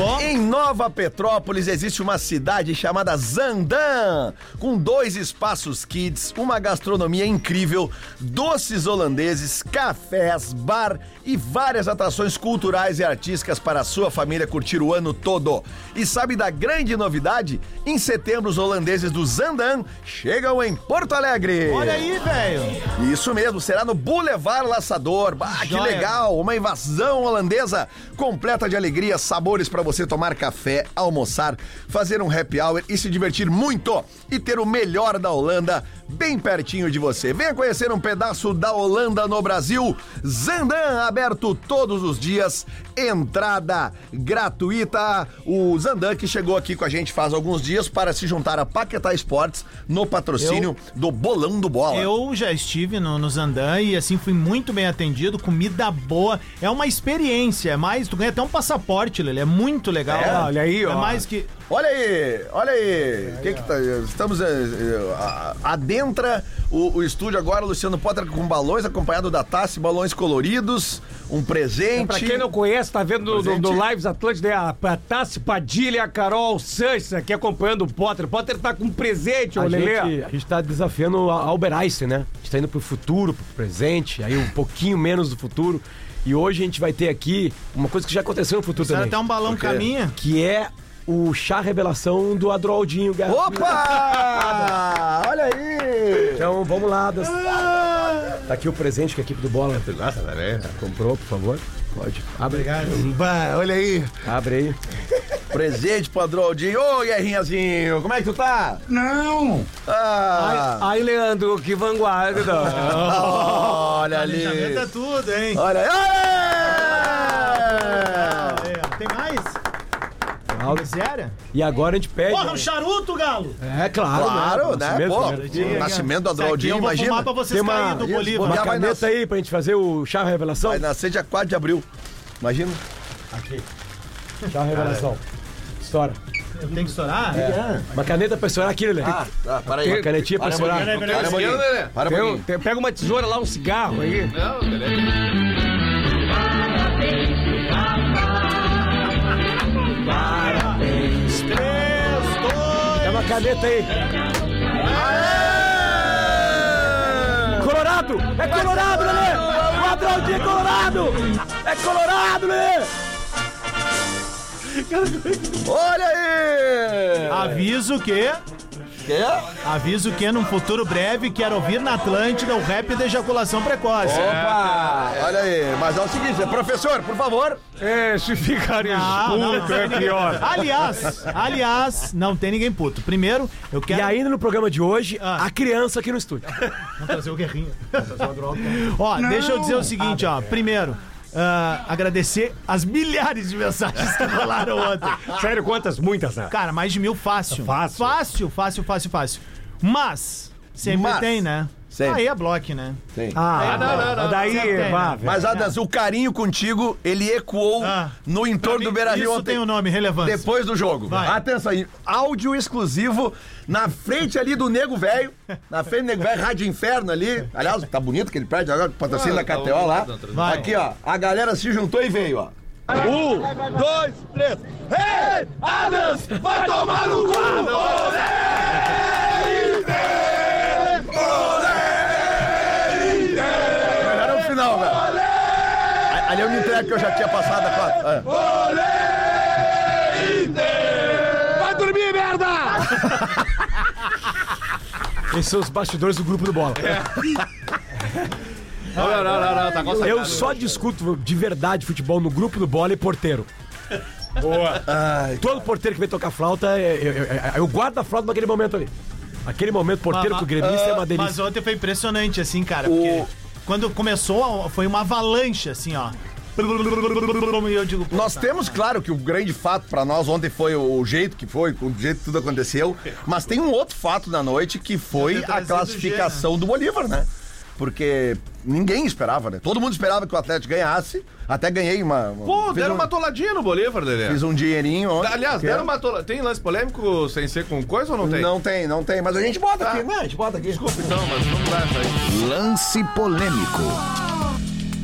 Ó, Em Nova Petrópolis existe uma cidade chamada Zandan, com dois espaços kids, uma gastronomia incrível, doces holandeses, cafés, bar e várias atrações culturais e artísticas para a sua família curtir o ano todo. E sabe da grande novidade? Em setembro, os holandeses do Zandan chegam em Porto Alegre. Olha aí, velho. Isso mesmo, será no Boulevard Laçador. Bah, que legal! Uma invasão holandesa completa de alegria, sabores para você tomar café, almoçar, fazer um happy hour e se divertir muito. E ter o melhor da Holanda bem pertinho de você. Venha conhecer um pedaço da Holanda no Brasil. Zandan, aberto todos os dias, entrada gratuita. O Zandan que chegou aqui com a gente faz alguns dias para se juntar a Paquetá Esportes no patrocínio do Bolão do Bola. Eu já estive no, no Zandan e assim fui muito bem atendido, comida boa. É uma experiência, é mais, tu ganha até um passaporte, Lele, é muito legal. É? Olha aí, É ó. mais que Olha aí, olha aí. Que que tá, estamos. eh, eh, a- adentra o, o estúdio agora, Luciano Potter com balões, acompanhado da taça, e balões coloridos, um presente. Pra quem não conhece, tá vendo no Presente. Lives Atlântida, é a, a Tassi Padilha, a Carol Sanches aqui acompanhando o Potter. O Potter tá com um presente, ô A Lelê. gente, a gente tá desafiando a Albert Einstein, né? A gente tá indo pro futuro, pro presente, aí um pouquinho menos do futuro. E hoje a gente vai ter aqui uma coisa que já aconteceu no futuro será também. até um balão caminha. Que é o chá revelação do Adroaldinho. Guerra Fria. Opa! olha aí! Então vamos lá. Das... Tá aqui o presente que a equipe do Bola comprou, por favor. Pode. Abre, Bah, olha aí. abre aí. Presente pro Androldinho. Ô, Guerrinhazinho, como é que tu tá? Não! Ah, Ai, Leandro, que vanguarda. (laughs) olha ali. Planejamento é tudo, hein? Olha aí. Aí. Tem mais? Alto. Sério? E agora a gente pede. Porra, um charuto, Galo! É, claro. Claro, né? Nascimento, Pô, né? o nascimento do aqui vou imagina. fumar pra vocês Tem uma- do Bolívar. Uma caneta aí pra gente fazer o chá revelação? Vai nascer dia 4 de abril. Imagina. Chá revelação. Estoura. Tenho que estourar? Uma caneta pra estourar aqui, Lelê. Ah, tá, para aí. Uma canetinha pra Para estourar. Para Lelê. Para um Tem- pouquinho. tem- pega uma tesoura lá, um cigarro aí. Não, beleza. Três, dois... Dá uma caneta aí. Colorado! É Colorado, Lelê! O Adraldinho é Colorado! É Colorado, Lelê! Olha aí! Aviso que... Quê? Aviso que num futuro breve quero ouvir na Atlântida o rap da ejaculação precoce. Opa! Olha aí. Mas é o seguinte, professor, por favor. É, se ficar Não, não, escuro não é pior. (laughs) Aliás, aliás, não tem ninguém puto. Primeiro, eu E quero ainda no programa de hoje, Ah. a criança aqui no estúdio. Vamos trazer o guerrinho. ó, deixa eu dizer o seguinte, ó. Primeiro, ah, agradecer as milhares de mensagens que rolaram ontem. Sério, quantas? Muitas, né? Cara, mais de mil fácil. Fácil. Fácil, fácil, fácil, fácil. Mas, sempre Mas. tem, né? Sempre. Aí é bloco, né? Tem. Ah, não, não, não, Daí, tem, vá, né? Mas, Adas, o carinho contigo, ele ecoou Ah. no entorno Pra do mim, Beira Rio Isso ontem. tem um nome, relevância. Depois do jogo. Vai. Atenção aí. Áudio exclusivo na frente ali do Nego Velho. Na frente do Nego Velho, Rádio Inferno ali. Aliás, tá bonito aquele prédio agora, patrocínio da tá KTO lá. bonito, tá Vai. Aqui, ó. A galera se juntou e veio, ó. Um, dois, três. Ei, Adams, vai tomar no cu! Melhor é o final, velho. Ali eu me entrego que eu já tinha passado a quatro. É. Vai dormir, merda! (laughs) Esses são os bastidores do grupo do Bola. Não, não, não, não, não, tá consagrado. Eu só discuto de verdade futebol no grupo do Bola e porteiro. Todo porteiro que vem tocar flauta, é- eu, eu- eu- eu guardo a flauta naquele momento ali. Aquele momento porteiro Mas- com o gremista é uma Mas delícia. ontem foi impressionante, assim, cara. O- Porque quando começou, foi uma avalanche, assim, ó. Digo, Nós tá. temos, claro, que o grande fato pra nós ontem foi o jeito que foi, o jeito que tudo aconteceu. Mas tem um outro fato da noite que foi a trazido classificação do Bolívar, né? Porque ninguém esperava, né? Todo mundo esperava que o Atlético ganhasse. Até ganhei uma. uma- Pô, deram um, uma toladinha no Bolívar, Lelê. Fiz um dinheirinho ontem. Aliás, deram é- uma toladinha. Tem lance polêmico sem ser com coisa ou não tem? Não tem, não tem. Mas a gente bota aqui, né? A gente bota aqui. Desculpa então, mas vamos lá, aí. Lance polêmico.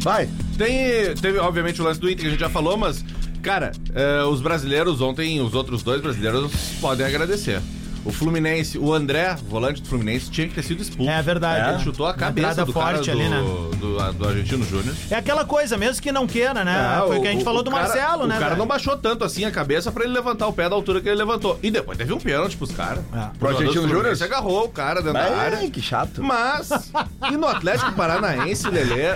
Vai. Tem, teve, obviamente, o lance do Inter que a gente já falou, mas, cara, eh, os brasileiros ontem, os outros dois brasileiros podem agradecer. O Fluminense, o André, volante do Fluminense, tinha que ter sido expulso. É verdade. Ele chutou a cabeça do cara forte do, ali, né? do, do Argentino Júnior. É aquela coisa, mesmo que não queira, né? Ah, foi o que a gente falou do cara- Marcelo, né? O cara velho? não baixou tanto assim a cabeça pra ele levantar o pé da altura que ele levantou. E depois teve um pênalti pros caras. É. O Pro Argentino do Júnior? agarrou o cara dentro da área. Ai, que chato. Mas, e no Atlético Paranaense, Lelê,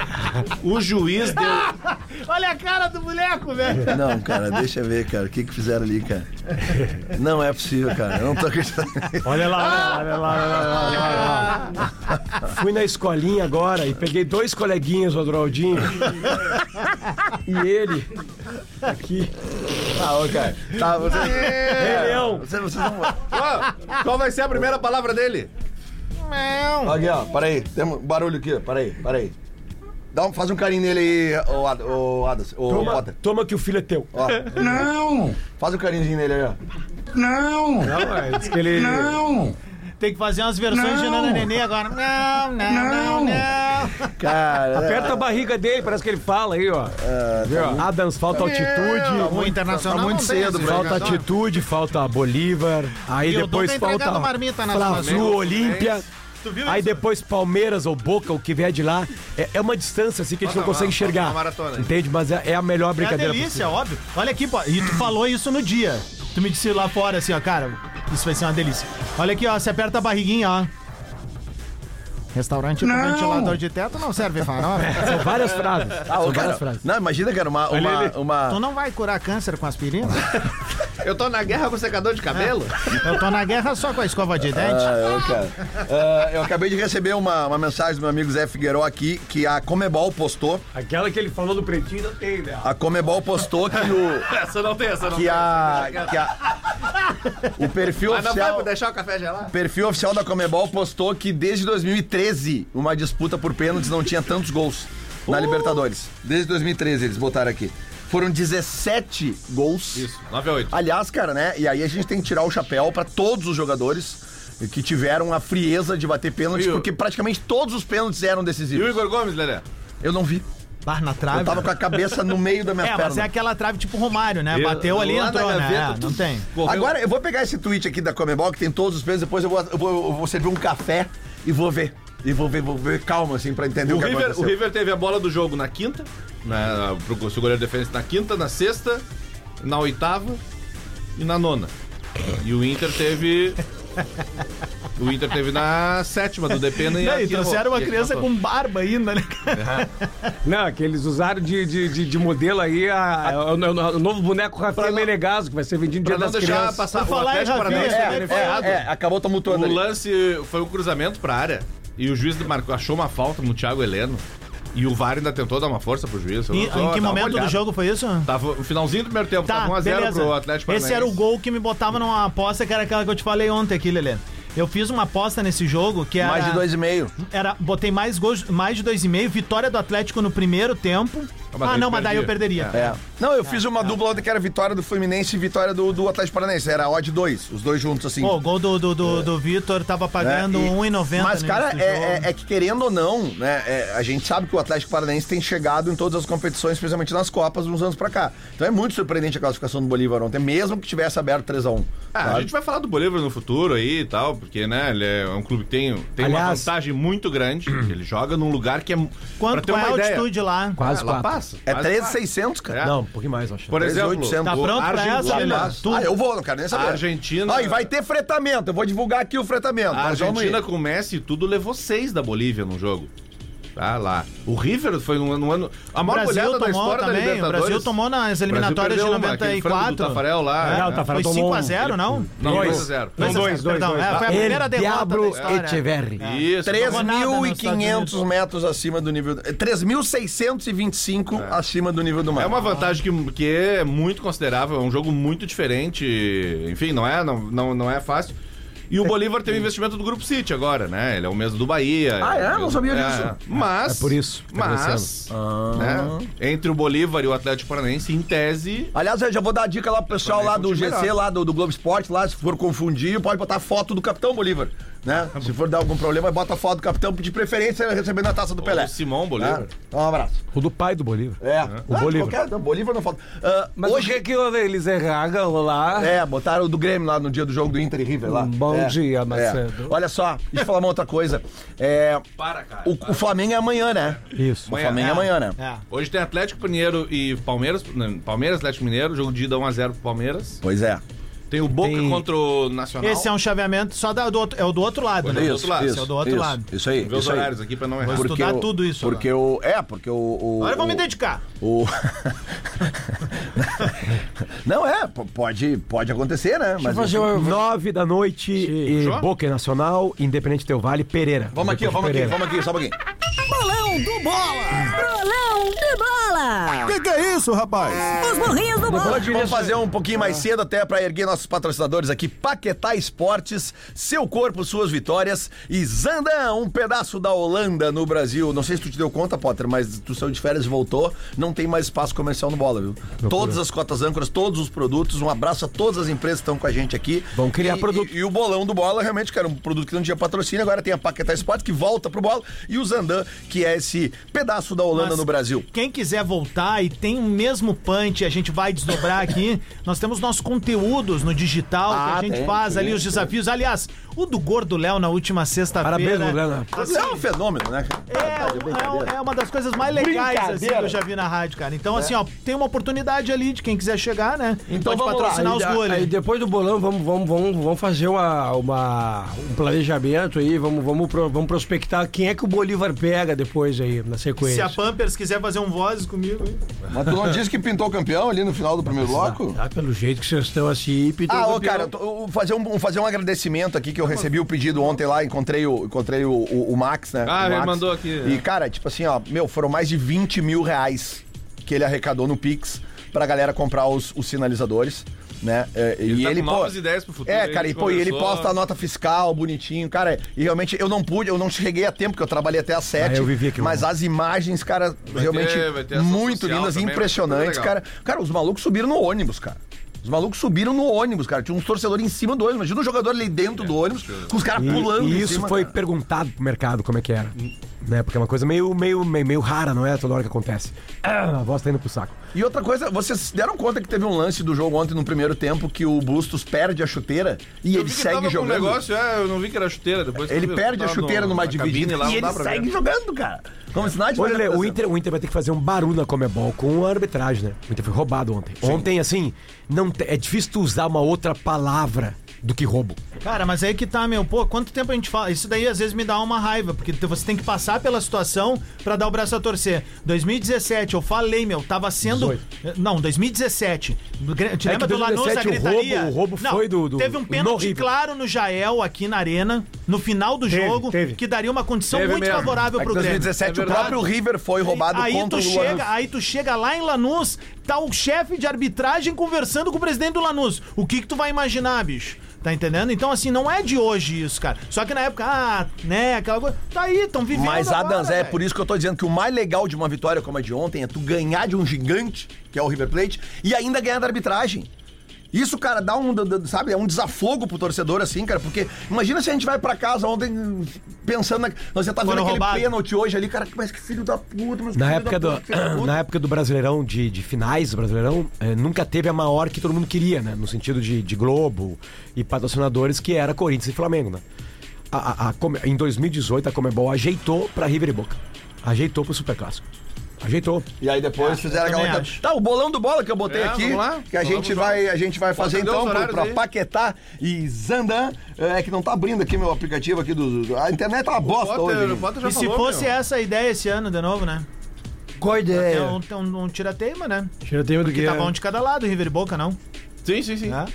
o juiz deu. (laughs) Olha a cara do boneco, velho. Não, cara, deixa eu ver, cara. O que que fizeram ali, cara? Não é possível, cara. Eu não tô acreditando. Olha lá, olha lá, olha lá, olha lá, olha lá. Fui na escolinha agora e peguei dois coleguinhas do Adroaldinho. e ele, aqui. Tá, ô, cara. Tá, você... Rei Leão. Você, vocês não... Qual vai ser a primeira palavra dele? Aqui, ó, peraí. Tem um barulho aqui, ó. Peraí, peraí. Dá um, faz um carinho nele aí, ô, Ad, ô Adas, ô Toma, Potter. toma que o filho é teu. Ó, Não! faz um carinhozinho nele aí, ó. Não! Não, é, diz que ele... Não! Tem que fazer umas versões de Não. Nana Nenê agora. Não, não, não, Não. não. Cara, Aperta a barriga dele, parece que ele fala aí, ó. Adams, falta altitude. O Internacional tá muito cedo, Falta jogador. altitude, falta Bolívar. Aí E o depois tá entregando falta marmita Fla-Flu, costas. Olímpia. Tu viu Aí isso? depois Palmeiras ou Boca, o que vier de lá. É, é uma distância assim que a gente não consegue enxergar. uma maratona aí. Entende? Mas é, é a melhor É a brincadeira delícia, óbvio. Olha aqui, pô. E tu falou isso no dia. Tu me disse lá fora, assim, ó, cara, isso vai ser uma delícia. Olha aqui, ó, você aperta a barriguinha, ó. Restaurante com Não. ventilador de teto não serve farofa. (laughs) São várias frases. Ah, São cara, várias frases. não, imagina, cara, uma. uma, uma- tu não vai curar câncer com aspirina? (laughs) Eu tô na guerra com secador de cabelo. Eu tô na guerra só com a escova de dente. Ah, eu, cara. Ah, eu acabei de receber uma, uma mensagem do meu amigo Zé Figueiró aqui que a Comebol postou. Aquela que ele falou do pretinho não tem, né? A Comebol postou que o. (laughs) Essa não tem, essa não Que tem. a. Que a o perfil Mas não vai oficial. deixar o café gelado? O perfil oficial da Comebol postou que desde 2013 uma disputa por pênaltis não tinha tantos gols na Libertadores. Desde 2013 eles botaram aqui. Foram 17 gols. Isso, 9 a 8. Aliás, cara, né? E aí a gente tem que tirar o chapéu pra todos os jogadores que tiveram a frieza de bater pênaltis, o- porque praticamente todos os pênaltis eram E o decisivos. Igor Gomes, Lelé? Eu não vi. Bar na trave. Eu tava com a cabeça no meio da minha (laughs) É, mas perna. é aquela trave tipo Romário, né? Eu- Bateu ali e entrou, né? É, não tem. Agora eu vou pegar esse tweet aqui da Comebol que tem todos os pênaltis, depois eu vou, eu vou, eu vou servir um café e vou ver. E vou ver, vou ver calma, assim, pra entender o, O que River, aconteceu. o River teve a bola do jogo na quinta, né, pro se o goleiro defende na quinta, na sexta, na oitava e na nona. E o Inter teve. O Inter teve na sétima do Depena e Não, aqui e trouxeram uma criança empatou. com barba ainda, né? cara? Não, que eles usaram de, de, de, de modelo aí a, a- o, o novo boneco não- Menegaso, que vai ser vendido Pra dia não das deixar crianças. passar Por o falar em Atlético Paranaense é, foi É, é, é, acabou tumultuando O ali. lance foi um cruzamento pra área e o juiz marcou, achou uma falta no Thiago Heleno. E o VAR ainda tentou dar uma força pro juiz. E- Só em que momento do jogo foi isso? Tava no finalzinho do primeiro tempo, Tá, tava 1x0 beleza. pro Atlético Esse Paranaense. era o gol que me botava numa aposta, que era aquela que eu te falei ontem aqui, Lelê. Eu fiz uma aposta nesse jogo que era. Mais de dois e meio. Era, botei mais gols, mais de dois e meio, vitória do Atlético no primeiro tempo. Mas Ah, não, mas daí eu perderia. É. Não, eu fiz uma dupla ontem que era vitória do Fluminense e vitória do, do Atlético Paranaense. Era odd 2, os dois juntos, assim. Pô, o gol do, do, do, do Vitor tava pagando né? E- 1,90 Mas, cara, é, é- é que querendo ou não, né, é, a gente sabe que o Atlético Paranaense tem chegado em todas as competições, especialmente nas Copas, uns anos pra cá. Então é muito surpreendente a classificação do Bolívar ontem, mesmo que tivesse aberto 3x1. Ah, a gente vai falar do Bolívar no futuro aí e tal, porque, né, ele é um clube que tem, tem uma Aliás- vantagem muito grande. ele joga num lugar que é. Quanto pra ter qual é a uma altitude lá? Quase lá quatro. Passa. É Quase 13,600, cara. É. Não, um pouquinho mais, eu acho. Por exemplo, 13,800. Tá pronto pra Argen- essa, Tu- Ah, eu vou, não quero nem saber. A Argentina- Ah, e vai ter fretamento, eu vou divulgar aqui o fretamento. A Argentina com o Messi e tudo levou seis da Bolívia no jogo. Tá lá. O River foi num, num ano. A O maior Brasil goleada da tomou história da também. O Libertadores. Brasil tomou nas eliminatórias de perdeu uma, aquele frango do 94. Tafarel lá. É, o né? Tafarel Foi tomou um- 5x0, não? Não, Dois. 2x0. Não, Dois a dois, zero, dois, perdão. dois. É, foi a El primeira derrota da Diablo história. Echeverri. Isso. nos Estados 3.500 Unidos. metros acima do nível. 3.625 acima do nível do mar. É uma vantagem que, que é muito considerável, é um jogo muito diferente. Enfim, não é, não, não, não é fácil. E o Bolívar tem o investimento do Grupo City agora, né? Ele é o mesmo do Bahia. Ah, é? o Não sabia é, disso. Mas. É por isso, tá Mas. né, entre o Bolívar e o Atlético Paranaense, em tese. Aliás, eu já vou dar a dica lá pro pessoal lá do GC, melhor. lá do, do Globo Esporte, lá, se for confundir, pode botar foto do Capitão Bolívar, né? Se for dar algum problema, bota a foto do Capitão, de preferência recebendo a taça do Pelé. O Simão Bolívar. Tá? Então, um abraço. O do pai do Bolívar. É. O Ah, Bolívar. Qualquer, não, Bolívar não falta. Ah, Mas hoje, o que eles erraram lá? É, botaram o do Grêmio lá no dia do jogo do Inter e River lá. Bom É, dia, é. Macedo. Olha só, deixa eu falar uma outra coisa. É, Para, cara. o, o Flamengo é amanhã, né? Isso. O Flamengo é amanhã, né? É. Hoje tem Atlético Mineiro e Palmeiras. Palmeiras, Atlético Mineiro, jogo de ida 1x0 pro Palmeiras. Pois é. Tem o Boca Tem- contra o Nacional. Esse é um chaveamento só da- do outro, é o do outro lado, né? do outro lado. Esse é o do outro isso, lado. Isso aí. Vê os isso aí. horários aqui pra não errar. Vou estudar o- tudo isso Porque o. É, porque o. o Agora eu vou o- me dedicar. O... (laughs) Não é, p- pode, pode acontecer, né? Mas Fazer o- Nove da noite, e Fechou? Boca Nacional, Independente Teu Vale, Pereira. Vamos aqui, ó, vamos aqui, Pereira. vamos aqui, só um pouquinho. Bolão do Bola! Bolão do Bola! Que que é isso, rapaz? Os morrinhos do Bola! Hoje vamos fazer um pouquinho mais cedo até para erguer nossos patrocinadores aqui. Paquetá Esportes, seu corpo, suas vitórias. E Zandan, um pedaço da Holanda no Brasil. Não sei se tu te deu conta, Potter, mas tu saiu de férias e voltou. Não tem mais espaço comercial no bola, viu? Todas as cotas âncoras, todos os produtos. Um abraço a todas as empresas que estão com a gente aqui. Vão criar E- produto. E, e o bolão do bola, realmente, que era um produto que não tinha patrocínio. Agora tem a Paquetá Esportes, que volta pro bola. E o Zandan, que é esse pedaço da Holanda Mas no Brasil. Quem quiser voltar e tem o mesmo punch, a gente vai desdobrar aqui. Nós temos nossos conteúdos no digital, Ah, que a gente tem, faz ali os desafios. Aliás, O do Gordo Léo na última sexta-feira. Parabéns, Léo. Você é um fenômeno, né? cara? É, é, é uma das coisas mais legais assim, que eu já vi na rádio, cara. Então, assim, ó, tem uma oportunidade ali de quem quiser chegar, né? Então Pode vamos lá. patrocinar os Aí, gols aí depois do bolão, vamos, vamos, vamos, vamos fazer uma, uma- um planejamento aí, vamos, vamos, vamos prospectar quem é que o Bolívar pega depois aí, na Se sequência. a Pampers quiser fazer um voz comigo, hein? Mas tu não disse que pintou campeão ali no final do primeiro bloco? Tá, pelo jeito que vocês estão assim, pintou Ah, ô, campeão. cara, eu tô- fazer um, vou fazer um agradecimento aqui que eu recebi o pedido ontem lá, encontrei o, encontrei o, o- o Max, né? Ah, O ele Max. mandou aqui, E, cara, tipo assim, ó, meu, foram mais de 20 mil reais que ele arrecadou no Pix pra galera comprar os, os sinalizadores. Né? É, Ele e tá ele, com pô, novas ideias pro futuro, É, cara, e, pô, e ele posta a nota fiscal bonitinho, cara. E realmente eu não pude, eu não cheguei a tempo, porque eu trabalhei até às sete. Ah, eu vivi aquilo. Mas as imagens, cara, realmente ter- vai ter muito lindas, também, vai impressionantes, cara. Cara, os malucos subiram no ônibus, cara. Os malucos subiram no ônibus, cara. Tinha uns torcedores em cima do ônibus. Imagina um jogador ali dentro do ônibus, com os caras E, pulando e em isso cima, foi cara. perguntado pro mercado como é que era. Né? Porque é uma coisa meio, meio, meio, meio rara, não é toda hora que acontece. Ah, a voz tá indo pro saco. E outra coisa, vocês se deram conta que teve um lance do jogo ontem no primeiro tempo que o Bustos perde a chuteira e Eu ele vi que segue tava com um jogando. negócio, é, eu não vi que era chuteira. Depois Ele perde a chuteira no- numa dividida lá, e ele pra ver. segue jogando, cara. Como se nada Lelê, o. Inter, o Inter vai ter que fazer um barulho na Comebol com a arbitragem, né? O Inter foi roubado ontem. Ontem, assim, não é difícil tu usar uma outra palavra do que roubo. Cara, mas aí que tá, meu. Pô, quanto tempo a gente fala? Isso daí às vezes me dá uma raiva, porque você tem que passar pela situação pra dar o braço a torcer. 2017, eu falei, meu, tava sendo. Não, 2017. Do Gre- Te É lembra que do Lanús, a 2017 o gritaria? roubo- o roubo Não, foi do- do- Teve um no pênalti River. claro no Jael aqui na Arena, no final do Teve, jogo, teve. que daria uma condição Teve muito mesmo. favorável É pro Grêmio. 2017 É o próprio River foi roubado aí contra tu o chega, Lanús. aí tu chega lá em Lanús, tá o chefe de arbitragem conversando com o presidente do Lanús. O que que tu vai imaginar, bicho? Tá entendendo? Então, assim, não é de hoje isso, cara. Só que na época, ah, né, aquela coisa. Tá aí, tão vivendo. Mas, agora, Adams, é velho. por isso que eu tô dizendo que o mais legal de uma vitória como a de ontem é tu ganhar de um gigante, que é o River Plate, e ainda ganhar da arbitragem. Isso, cara, dá um, sabe, é um desafogo pro torcedor, assim, cara, porque imagina se a gente vai pra casa ontem pensando na... Você tá vendo Foram aquele pênalti hoje ali, cara, mas que filho da puta, mas que Na filho época, da do, puta, filho da (clears throat) puta. na época do Brasileirão, de, de finais do Brasileirão, eh, nunca teve a maior que todo mundo queria, né? No sentido de, de Globo e patrocinadores, que era Corinthians e Flamengo, né? A, a- a Come- em 2018, a Comebol ajeitou pra River e Boca. Ajeitou pro Superclássico. Ajeitou. E aí depois fizeram também aquela. Tá, o bolão do bola que eu botei É, aqui. vamos lá. Que a Vamos gente vai, a gente vai fazer Cadê os então horários pra aí? Paquetá e Zandan. É que não tá abrindo aqui meu aplicativo aqui do. do- a internet tá uma bosta Potter- hoje. o Potter já E se falou, fosse meu. essa a ideia esse ano de novo, né? Qual a É ideia? um, tem um, um tirateima, né? Tira tema do Que que tava um de cada lado, River e Boca, não? Sim, sim, sim. É?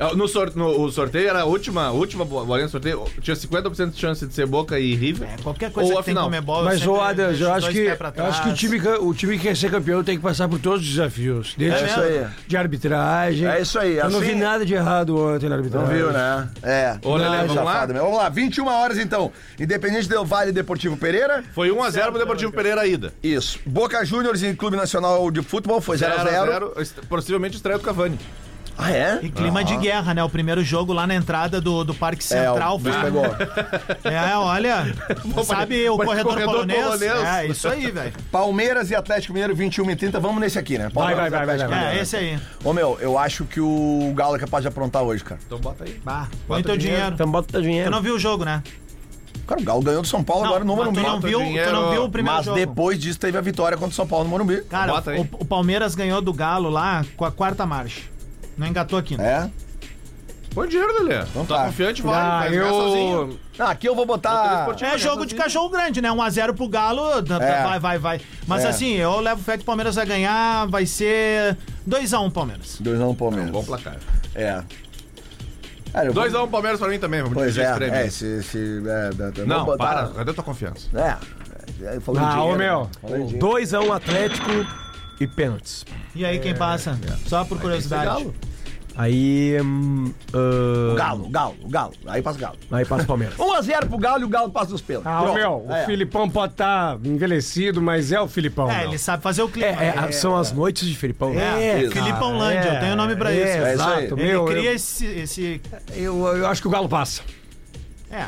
É, No, sor- no- o sorteio era a última, a última bo- bolinha do sorteio. Tinha 50% de chance de ser Boca e River. É, qualquer coisa Ou que a tem final. Comebol, Mas, ô Adams, eu acho que, eu acho que o time, que- o time que quer ser campeão tem que passar por todos os desafios. Desde É isso aí. de arbitragem. É isso aí, Eu não assim- vi nada de errado ontem na Não arbitragem. viu, né? É. Lelê, Não, vamos lá? mesmo. Vamos lá, 21 horas então. Independente Del Vale e Deportivo Pereira. Foi 1x0 pro Deportivo Pereira ida. Isso. Boca Juniors e Clube Nacional de Futebol foi 0x0. 0x0, est- possivelmente estreia do Cavani. Ah, é? E clima de guerra, né? O primeiro jogo lá na entrada do, do Parque Central. É, o bicho foi- pegou. (laughs) É, olha. sabe o mas corredor, corredor polonês? polonês. É, isso aí, velho. Palmeiras e Atlético Mineiro 21 e 30. Vamos nesse aqui, né? Vai, vai, Palmeiras vai, vai, Atlético vai. Mineiro. É, esse aí. Ô, meu, eu acho que o Galo é capaz de aprontar hoje, cara. Então bota aí. Bah, põe teu dinheiro. Então bota teu Tu dinheiro. não viu o jogo, né? Cara, o Galo ganhou do São Paulo agora no mas Morumbi. tu não, viu, tu dinheiro. não viu o primeiro Mas jogo. depois disso teve a vitória contra o São Paulo no Morumbi. Cara, Bota aí. o, o Palmeiras ganhou do Galo lá com a quarta marcha. Não engatou aqui, né? É? Põe dinheiro, Lelê. Então tá tá. confiante, vai. Ah, vai jogar sozinho. eu... Não, aqui eu vou botar. É jogo de cachorro grande, né? 1x0 pro Galo, É. vai, vai, vai. Mas É. assim, eu levo fé que o Palmeiras vai ganhar, vai ser 2x1 Palmeiras. 2x1 Palmeiras. Bom placar. É. Cara, eu vou- 2x1 Palmeiras pra mim também, vamos Pois dividir é, é, esse. esse é, da- Não, botar- para. Cadê tua confiança? É. é, falando Ah, de ô, dinheiro, meu. né? Falando de dinheiro. 2x1 Atlético e pênaltis. E aí, quem passa? Só por curiosidade. Aí. hum, O Galo, o Galo, o Galo. Aí passa o Galo. Aí passa o Palmeiras. (laughs) 1x0 pro Galo e o Galo passa dos pelos. Ah, Pronto. meu, o É. Filipão pode estar envelhecido, mas é o Filipão. É, meu. ele sabe fazer o clima. É, é, são as noites de Felipão. É, isso. Filipão Lândia, eu tenho nome pra isso. É isso aí. exato, Ele meu. cria eu, esse, esse. eu, eu acho que o Galo passa. É.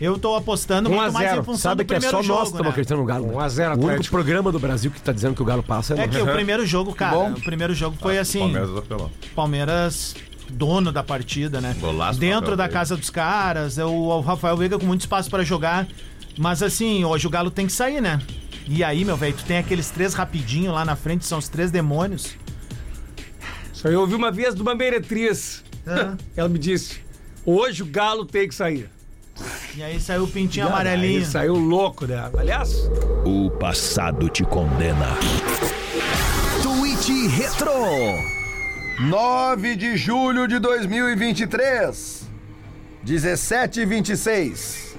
Eu tô apostando 1 a muito mais 0. em função Sabe do que é primeiro só nós que jogo, estamos né? acreditando no Galo. né? 1 a 0 O único Atlético. programa do Brasil que tá dizendo que o Galo passa é, É nós. que o primeiro jogo, cara, bom. o primeiro jogo foi assim. Palmeiras atropelou. Palmeiras dono da partida, né? Golaço do Dentro Rafael da Veiga. casa dos caras, é o, o Rafael Veiga com muito espaço pra jogar. Mas assim, hoje o Galo tem que sair, né? E aí, meu velho, tu tem aqueles três rapidinho lá na frente, são os três demônios. Isso aí eu ouvi uma vez de uma meretriz. Ela me disse: hoje o galo tem que sair. E aí saiu o pintinho Aí amarelinho. saiu louco dela. Aliás, O passado te condena. Tweet Retro. 9 de julho de 2023, 17 e 26.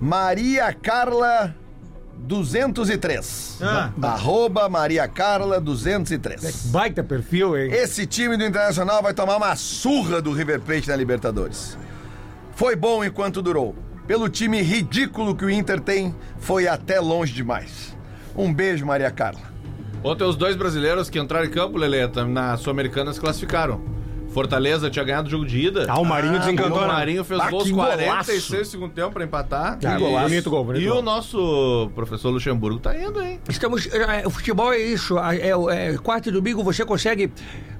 Maria Carla 203. Ah. Arroba Maria Carla 203. baita perfil, hein? Esse time do Internacional vai tomar uma surra do River Plate na Libertadores. Foi bom enquanto durou. Pelo time ridículo que o Inter tem, foi até longe demais. Um beijo, Maria Carla. Ontem os dois brasileiros que entraram em campo, tam- na Sul-Americana se classificaram. Fortaleza tinha ganhado o jogo de ida. Ah, o Marinho desencantou, O né? Marinho fez Ah, gols que 46 golaço. do segundo tempo pra empatar. Ah, E- bonito gol, bonito E gol. o nosso professor Luxemburgo tá indo, hein? Estamos, é, o futebol é isso. É, é, quarta e domingo você consegue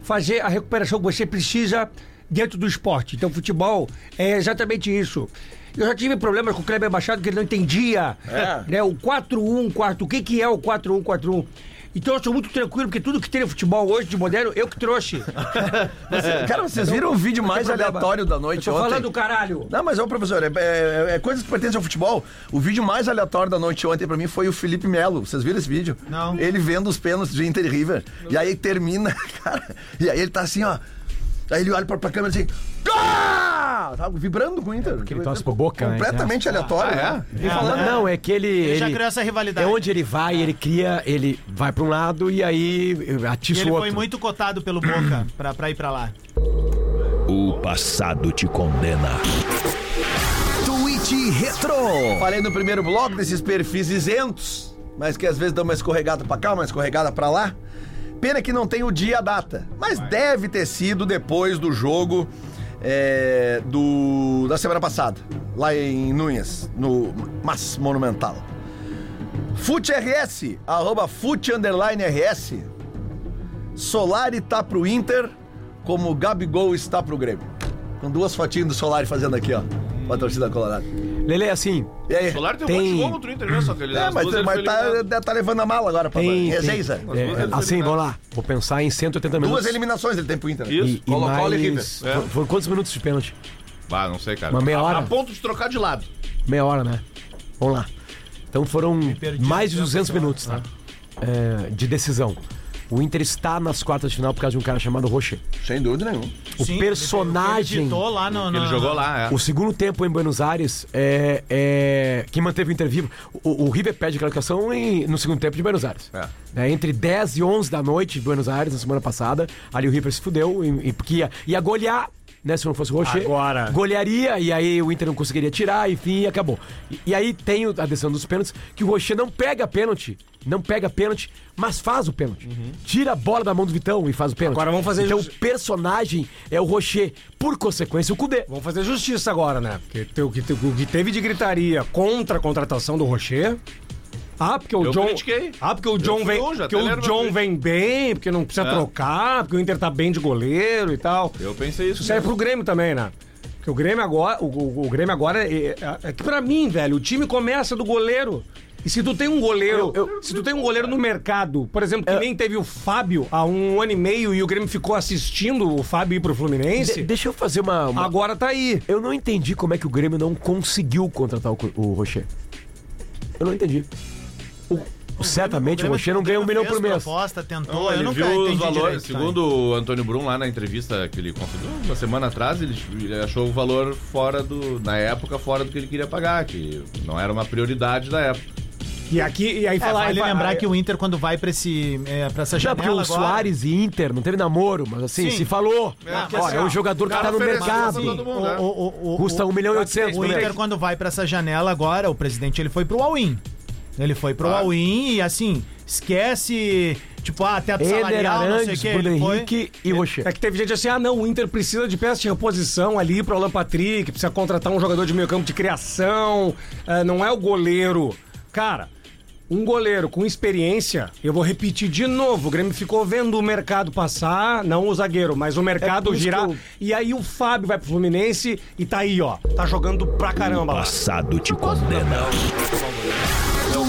fazer a recuperação que você precisa dentro do esporte. Então, futebol é exatamente isso. Eu já tive problemas com o Kleber Machado que ele não entendia né, o 4-1, quarto. O que, que é o 4-1, 4-1? Então eu sou muito tranquilo, porque tudo que tem no futebol hoje de moderno, eu que trouxe. (laughs) Cara, vocês viram o vídeo mais aleatório da Eu noite tô ontem? falando, caralho. Não, mas ô professor, é, é, é coisas que pertencem ao futebol. O vídeo mais aleatório da noite ontem pra mim foi o Felipe Melo. Vocês viram esse vídeo? Não. Ele vendo os pênaltis de Inter e River. E aí termina, (laughs) cara. E aí ele tá assim, ó. Aí ele olha pra, pra câmera assim. Ah! Tá vibrando com o Inter. ele torce pro Boca, né? Completamente aleatório. Ah, né? Falando, não, é que ele. Ele já ele- criou essa rivalidade. É onde ele vai, ele cria, ele vai pra um lado e aí E atiça ele o outro. foi muito cotado pelo Boca (clears throat) pra, pra ir pra lá. O passado te condena. Tweet Retro. Falei no primeiro bloco desses perfis isentos, mas que às vezes dão uma escorregada pra cá, uma escorregada pra lá. Pena que não tem o dia e a data, mas deve ter sido depois do jogo é, do, da semana passada, lá em Núñez, no Mas Monumental. Fute RS, arroba Fute underline RS. Solari tá pro Inter, como Gabigol está pro Grêmio. Com duas fotinhas do Solari fazendo aqui, ó, pra torcida colorada. Lele, assim, E aí? O Solar tem um Tem- monte de gol contra o Inter, né? Só que ele É, as mas, mas tá, tá levando a mala agora pra tem. Resenha. tem- é, foi assim, vamos lá. Vou pensar em 180 minutos. Duas eliminações ele tem pro Inter. né? Isso. E, e Colo-Colo e River. mais. É. Foram- quantos minutos de pênalti? Ah, não sei, cara. Uma meia A- hora? A, ponto de trocar de lado. Meia hora, né? Vamos lá. Então foram mais de no 200 tempo, minutos, tá? É, de decisão. O Inter está nas quartas de final por causa de um cara chamado Rocher. Sem dúvida nenhuma. O Sim, personagem. Ele lá no, Ele no- jogou lá, é. O segundo tempo em Buenos Aires é, é quem manteve o Inter vivo. O, o River pede classificação em- no segundo tempo de Buenos Aires. É. É, entre 10 e 11 da noite de Buenos Aires, na semana passada. Ali o River se fudeu, e, e- porque ia, ia golear, né? Se não fosse o Rocher. Agora. Golearia, e aí o Inter não conseguiria tirar, enfim, e acabou. E, e aí tem a decisão dos pênaltis, que o Rocher não pega pênalti, não pega pênalti, mas faz o pênalti. Tira a bola da mão do Vitão e faz o pênalti. Agora vamos fazer Então jus- o personagem é o Rocher, por consequência o Cudê. Vamos fazer justiça agora, né? Porque te- o que, te- o que teve de gritaria contra a contratação do Rocher. Ah, porque o Eu John. critiquei. Ah, porque o Eu John vem. Porque o John vem bem, porque não precisa É. trocar, porque o Inter tá bem de goleiro e tal. Eu pensei isso. Isso serve mesmo. pro Grêmio também, né? Porque o Grêmio agora. O, o- o Grêmio agora é, é, é que pra mim, velho, o time começa do goleiro. E se tu tem um goleiro. se tu tem um goleiro no mercado, por exemplo, que nem teve o Fábio há um ano e meio e o Grêmio ficou assistindo o Fábio ir pro Fluminense. De- deixa eu fazer uma. uma- Agora tá aí. Eu não entendi como é que o Grêmio não conseguiu contratar o, o Rocher. Eu não entendi. O- certamente o, Rocher não ganha um milhão por mês. proposta, tentou, Não, eu ele nunca viu os valores. direito? Segundo o Antônio Brum, lá na entrevista que ele conseguiu uma semana atrás, ele, ele achou o valor fora do. Na época, fora do que ele queria pagar, que não era uma prioridade da época. E aqui, e aí É, falar. vale lembrar que o Inter, quando vai pra, esse, é, pra essa janela porque o agora... Soares e Inter não teve namoro, mas assim, Sim. se falou. É, Ó, assim, é um jogador que cara tá no mercado. mundo, O, né? o, o, o, Custa 1 milhão e 800 O. Inter, quando vai pra essa janela agora, o presidente ele foi pro All-In. Ele foi pro Claro. All-In e assim, esquece, tipo, ah, teto Eder salarial, não sei o que. Bruno Ele foi. Henrique e Rocher. É que teve gente assim, ah não, o Inter precisa de peça de reposição ali pro Alan Patrick, precisa contratar um jogador de meio campo de criação, eh, não é o goleiro. Cara, um goleiro com experiência, eu vou repetir de novo. O Grêmio ficou vendo o mercado passar, não o zagueiro, mas o mercado isso girar. eu- E aí o Fábio vai pro Fluminense e tá aí, ó. Tá jogando pra caramba lá. Passado te condena.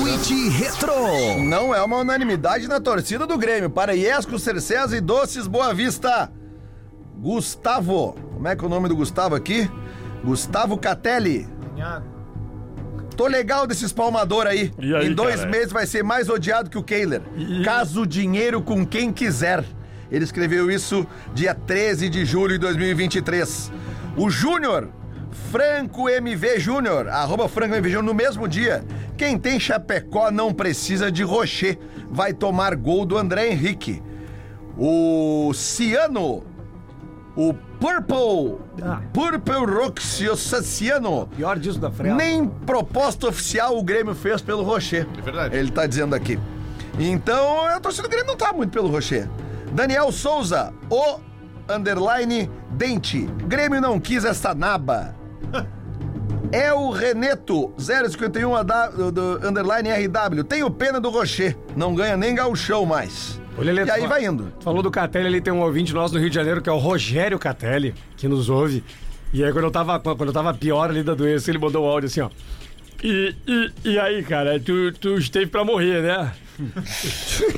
Tweet Retro. Não é uma unanimidade na torcida do Grêmio. Para Iesco, Cercesa e Doces Boa Vista. Gustavo. Como é que é o nome do Gustavo aqui? Gustavo Catelli. Tô legal desses palmador aí. E aí, em dois cara? meses vai ser mais odiado que o Kehler. Caso dinheiro com quem quiser. Ele escreveu isso dia 13 de julho de 2023. O Júnior, Franco MV Júnior, arroba Franco MV Júnior, no mesmo dia. Quem tem Chapecó não precisa de Rocher. Vai tomar gol do André Henrique. O Ciano, o Purple, Purple Roxio Saciano. Pior disso da frente. Nem proposta oficial o Grêmio fez pelo Rocher. É verdade. Ele tá dizendo aqui. Então, a torcida do Grêmio não tá muito pelo Rocher. Daniel Souza, o underline dente. Grêmio não quis essa naba. (laughs) É o Reneto, 051 AW, do, do underline RW. Tenho pena do Rocher. Não ganha nem gauchão mais. Lelê, e aí vai indo. Falou do Catelli, ali tem um ouvinte nosso no Rio de Janeiro que é o Rogério Catelli, que nos ouve. E aí quando eu tava, quando eu tava pior ali da doença, ele mandou um áudio assim, ó. E, e, e aí, cara, tu, tu esteve pra morrer, né? (laughs)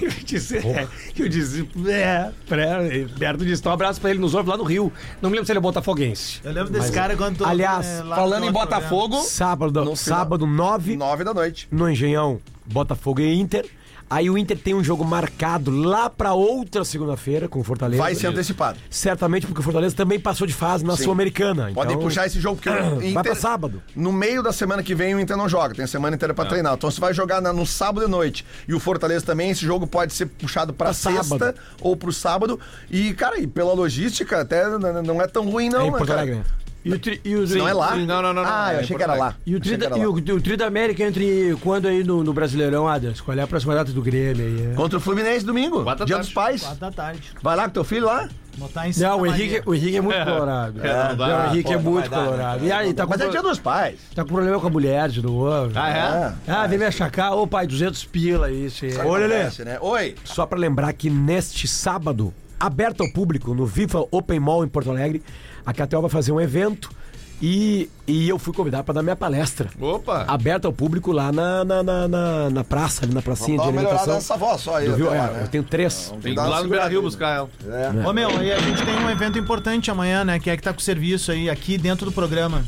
eu disse, é, eu disse, é, pra, perto disso. Então, um abraço pra ele, nos ouve lá no Rio. Não me lembro se ele é botafoguense. Eu lembro desse cara quando tu, aliás, é, lá Falando no em outro Botafogo, Sábado, No final. sábado 9, nove da noite. no Engenhão, Botafogo e Inter. Aí o Inter tem um jogo marcado lá pra outra segunda-feira com o Fortaleza. Vai ser antecipado. Certamente porque o Fortaleza também passou de fase na. Sul-Americana. Podem então- puxar esse jogo, porque o (clears throat) Inter... Vai pra sábado. No meio da semana que vem o Inter não joga, tem a semana inteira pra treinar. Então você vai jogar na- no sábado de noite. E o Fortaleza também, esse jogo pode ser puxado pra Pra sexta sábado. ou pro sábado. E, cara, e pela logística até não é tão ruim, não, É em né, cara? Alegre, né? E o, tri, e o, Não é lá? Não, não, não, não, Ah, é eu em achei que era lá. E o, tri, da, e o, o tri da América entre quando aí no, no Brasileirão, Adams? Qual é a próxima data do Grêmio aí? é? Contra o Fluminense domingo, Quatro dia tarde. dos pais. Quatro da tarde. Vai lá com teu filho lá. Botar em cima Não, o Henrique, o Henrique é muito colorado. É, não dá. Não, o Henrique Pô, é não muito dar, colorado. E aí, tá com, Mas é dia dos pais. tá com problema com a mulher de novo. Ah, é? Ah, vem me achacar. Ô, pai, 200 pila isso. Ô, Lelê. né? Oi. Só pra lembrar que neste sábado, aberto ao público, no Viva Open Mall em Porto Alegre, a KTO vai fazer um evento e, e eu fui convidado pra dar minha palestra. Opa! Aberta ao público lá na, na, na, na- na praça, ali na pracinha Dá de uma melhorada alimentação. nessa voz só aí. Do Viu? É, né? eu tenho três. Tem que ir lá no Beira Rio buscar ela. Ô meu, e a gente tem um evento importante amanhã, né? Que é que tá com serviço aí, aqui dentro do programa.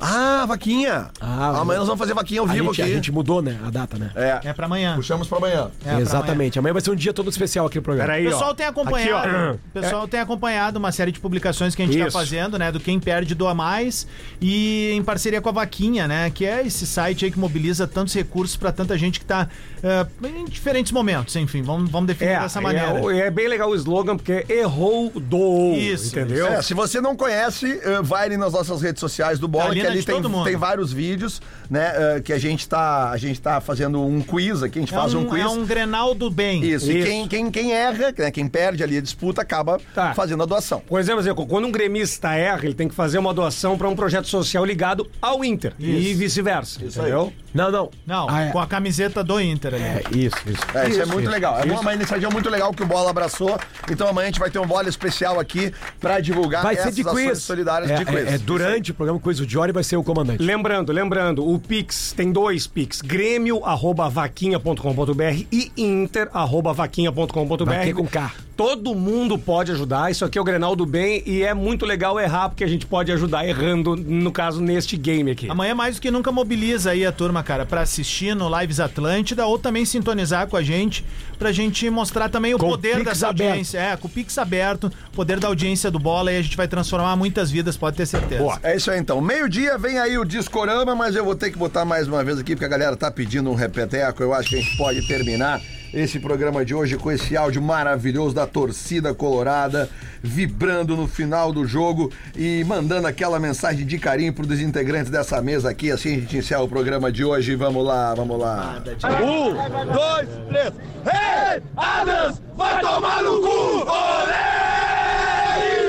Ah, vaquinha. Ah, Amanhã nós vamos fazer vaquinha ao A vivo gente, a aqui. gente mudou, né? A data, né? É. É pra amanhã. Puxamos pra amanhã. É, pra Exatamente. Amanhã vai ser um dia todo especial aqui no programa. Peraí, O pessoal ó. tem acompanhado, Aqui, ó. o pessoal tem acompanhado uma série de publicações que a gente Isso. está fazendo, né, do quem perde doa mais e em parceria com a Vaquinha, né, que é esse site aí que mobiliza tantos recursos para tanta gente que tá eh, em diferentes momentos, enfim, vamos, vamos definir É, dessa maneira. é, é bem legal o slogan, porque errou, doou. Isso, entendeu? É, se você não conhece, eh, vai ali nas nossas redes sociais do Bola, Tá ali tem, tem vários vídeos, né? eh, que a gente tá. A gente tá fazendo um quiz aqui, a gente É faz um, um, quiz. é um Grenal do bem. Isso, e Isso. quem, quem, quem erra, né, quem perde ali a disputa, acaba Tá. fazendo a doação. Por exemplo, assim, quando um gremista erra, ele tem que fazer uma doação para um projeto social ligado ao Inter. E vice-versa. entendeu? Não, não. Não, Ah, é. com a camiseta do Inter ali. É, isso, isso. É, isso, é Isso, muito isso, legal. É isso. uma iniciativa muito legal que o Bola abraçou. Então amanhã a gente vai ter um bola especial aqui pra divulgar Vai ser essas de ações quiz. solidárias É, de quiz. é, é durante o programa Quiz, o Jory vai ser o comandante. Lembrando, lembrando, o Pix tem dois Pix: grêmio arroba vaquinha.com.br e inter arroba vaquinha.com.br. Vaquinha com K. Todo mundo pode ajudar. Isso aqui é o Grenal do Bem e é muito legal errar, porque a gente pode ajudar errando, no caso, neste game aqui. Amanhã mais do que nunca mobiliza aí a turma, cara, pra assistir no Lives Atlântida ou também sintonizar com a gente, pra gente mostrar também o Com poder Pix dessa aberto. audiência. É, com o Pix aberto, poder da audiência do Bola e a gente vai transformar muitas vidas, pode ter certeza. É isso aí então. Meio-dia dia vem aí o Discorama, mas eu vou ter que botar mais uma vez aqui, porque a galera tá pedindo um repeteco. Eu acho que a gente pode terminar esse programa de hoje com esse áudio maravilhoso da torcida colorada, vibrando no final do jogo e mandando aquela mensagem de carinho para os integrantes dessa mesa aqui. Assim a gente encerra o programa de hoje. Vamos lá, vamos lá. Um, dois, três. Hey, Adams, vai tomar no cu! Olé!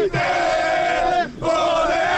Inter! Olé!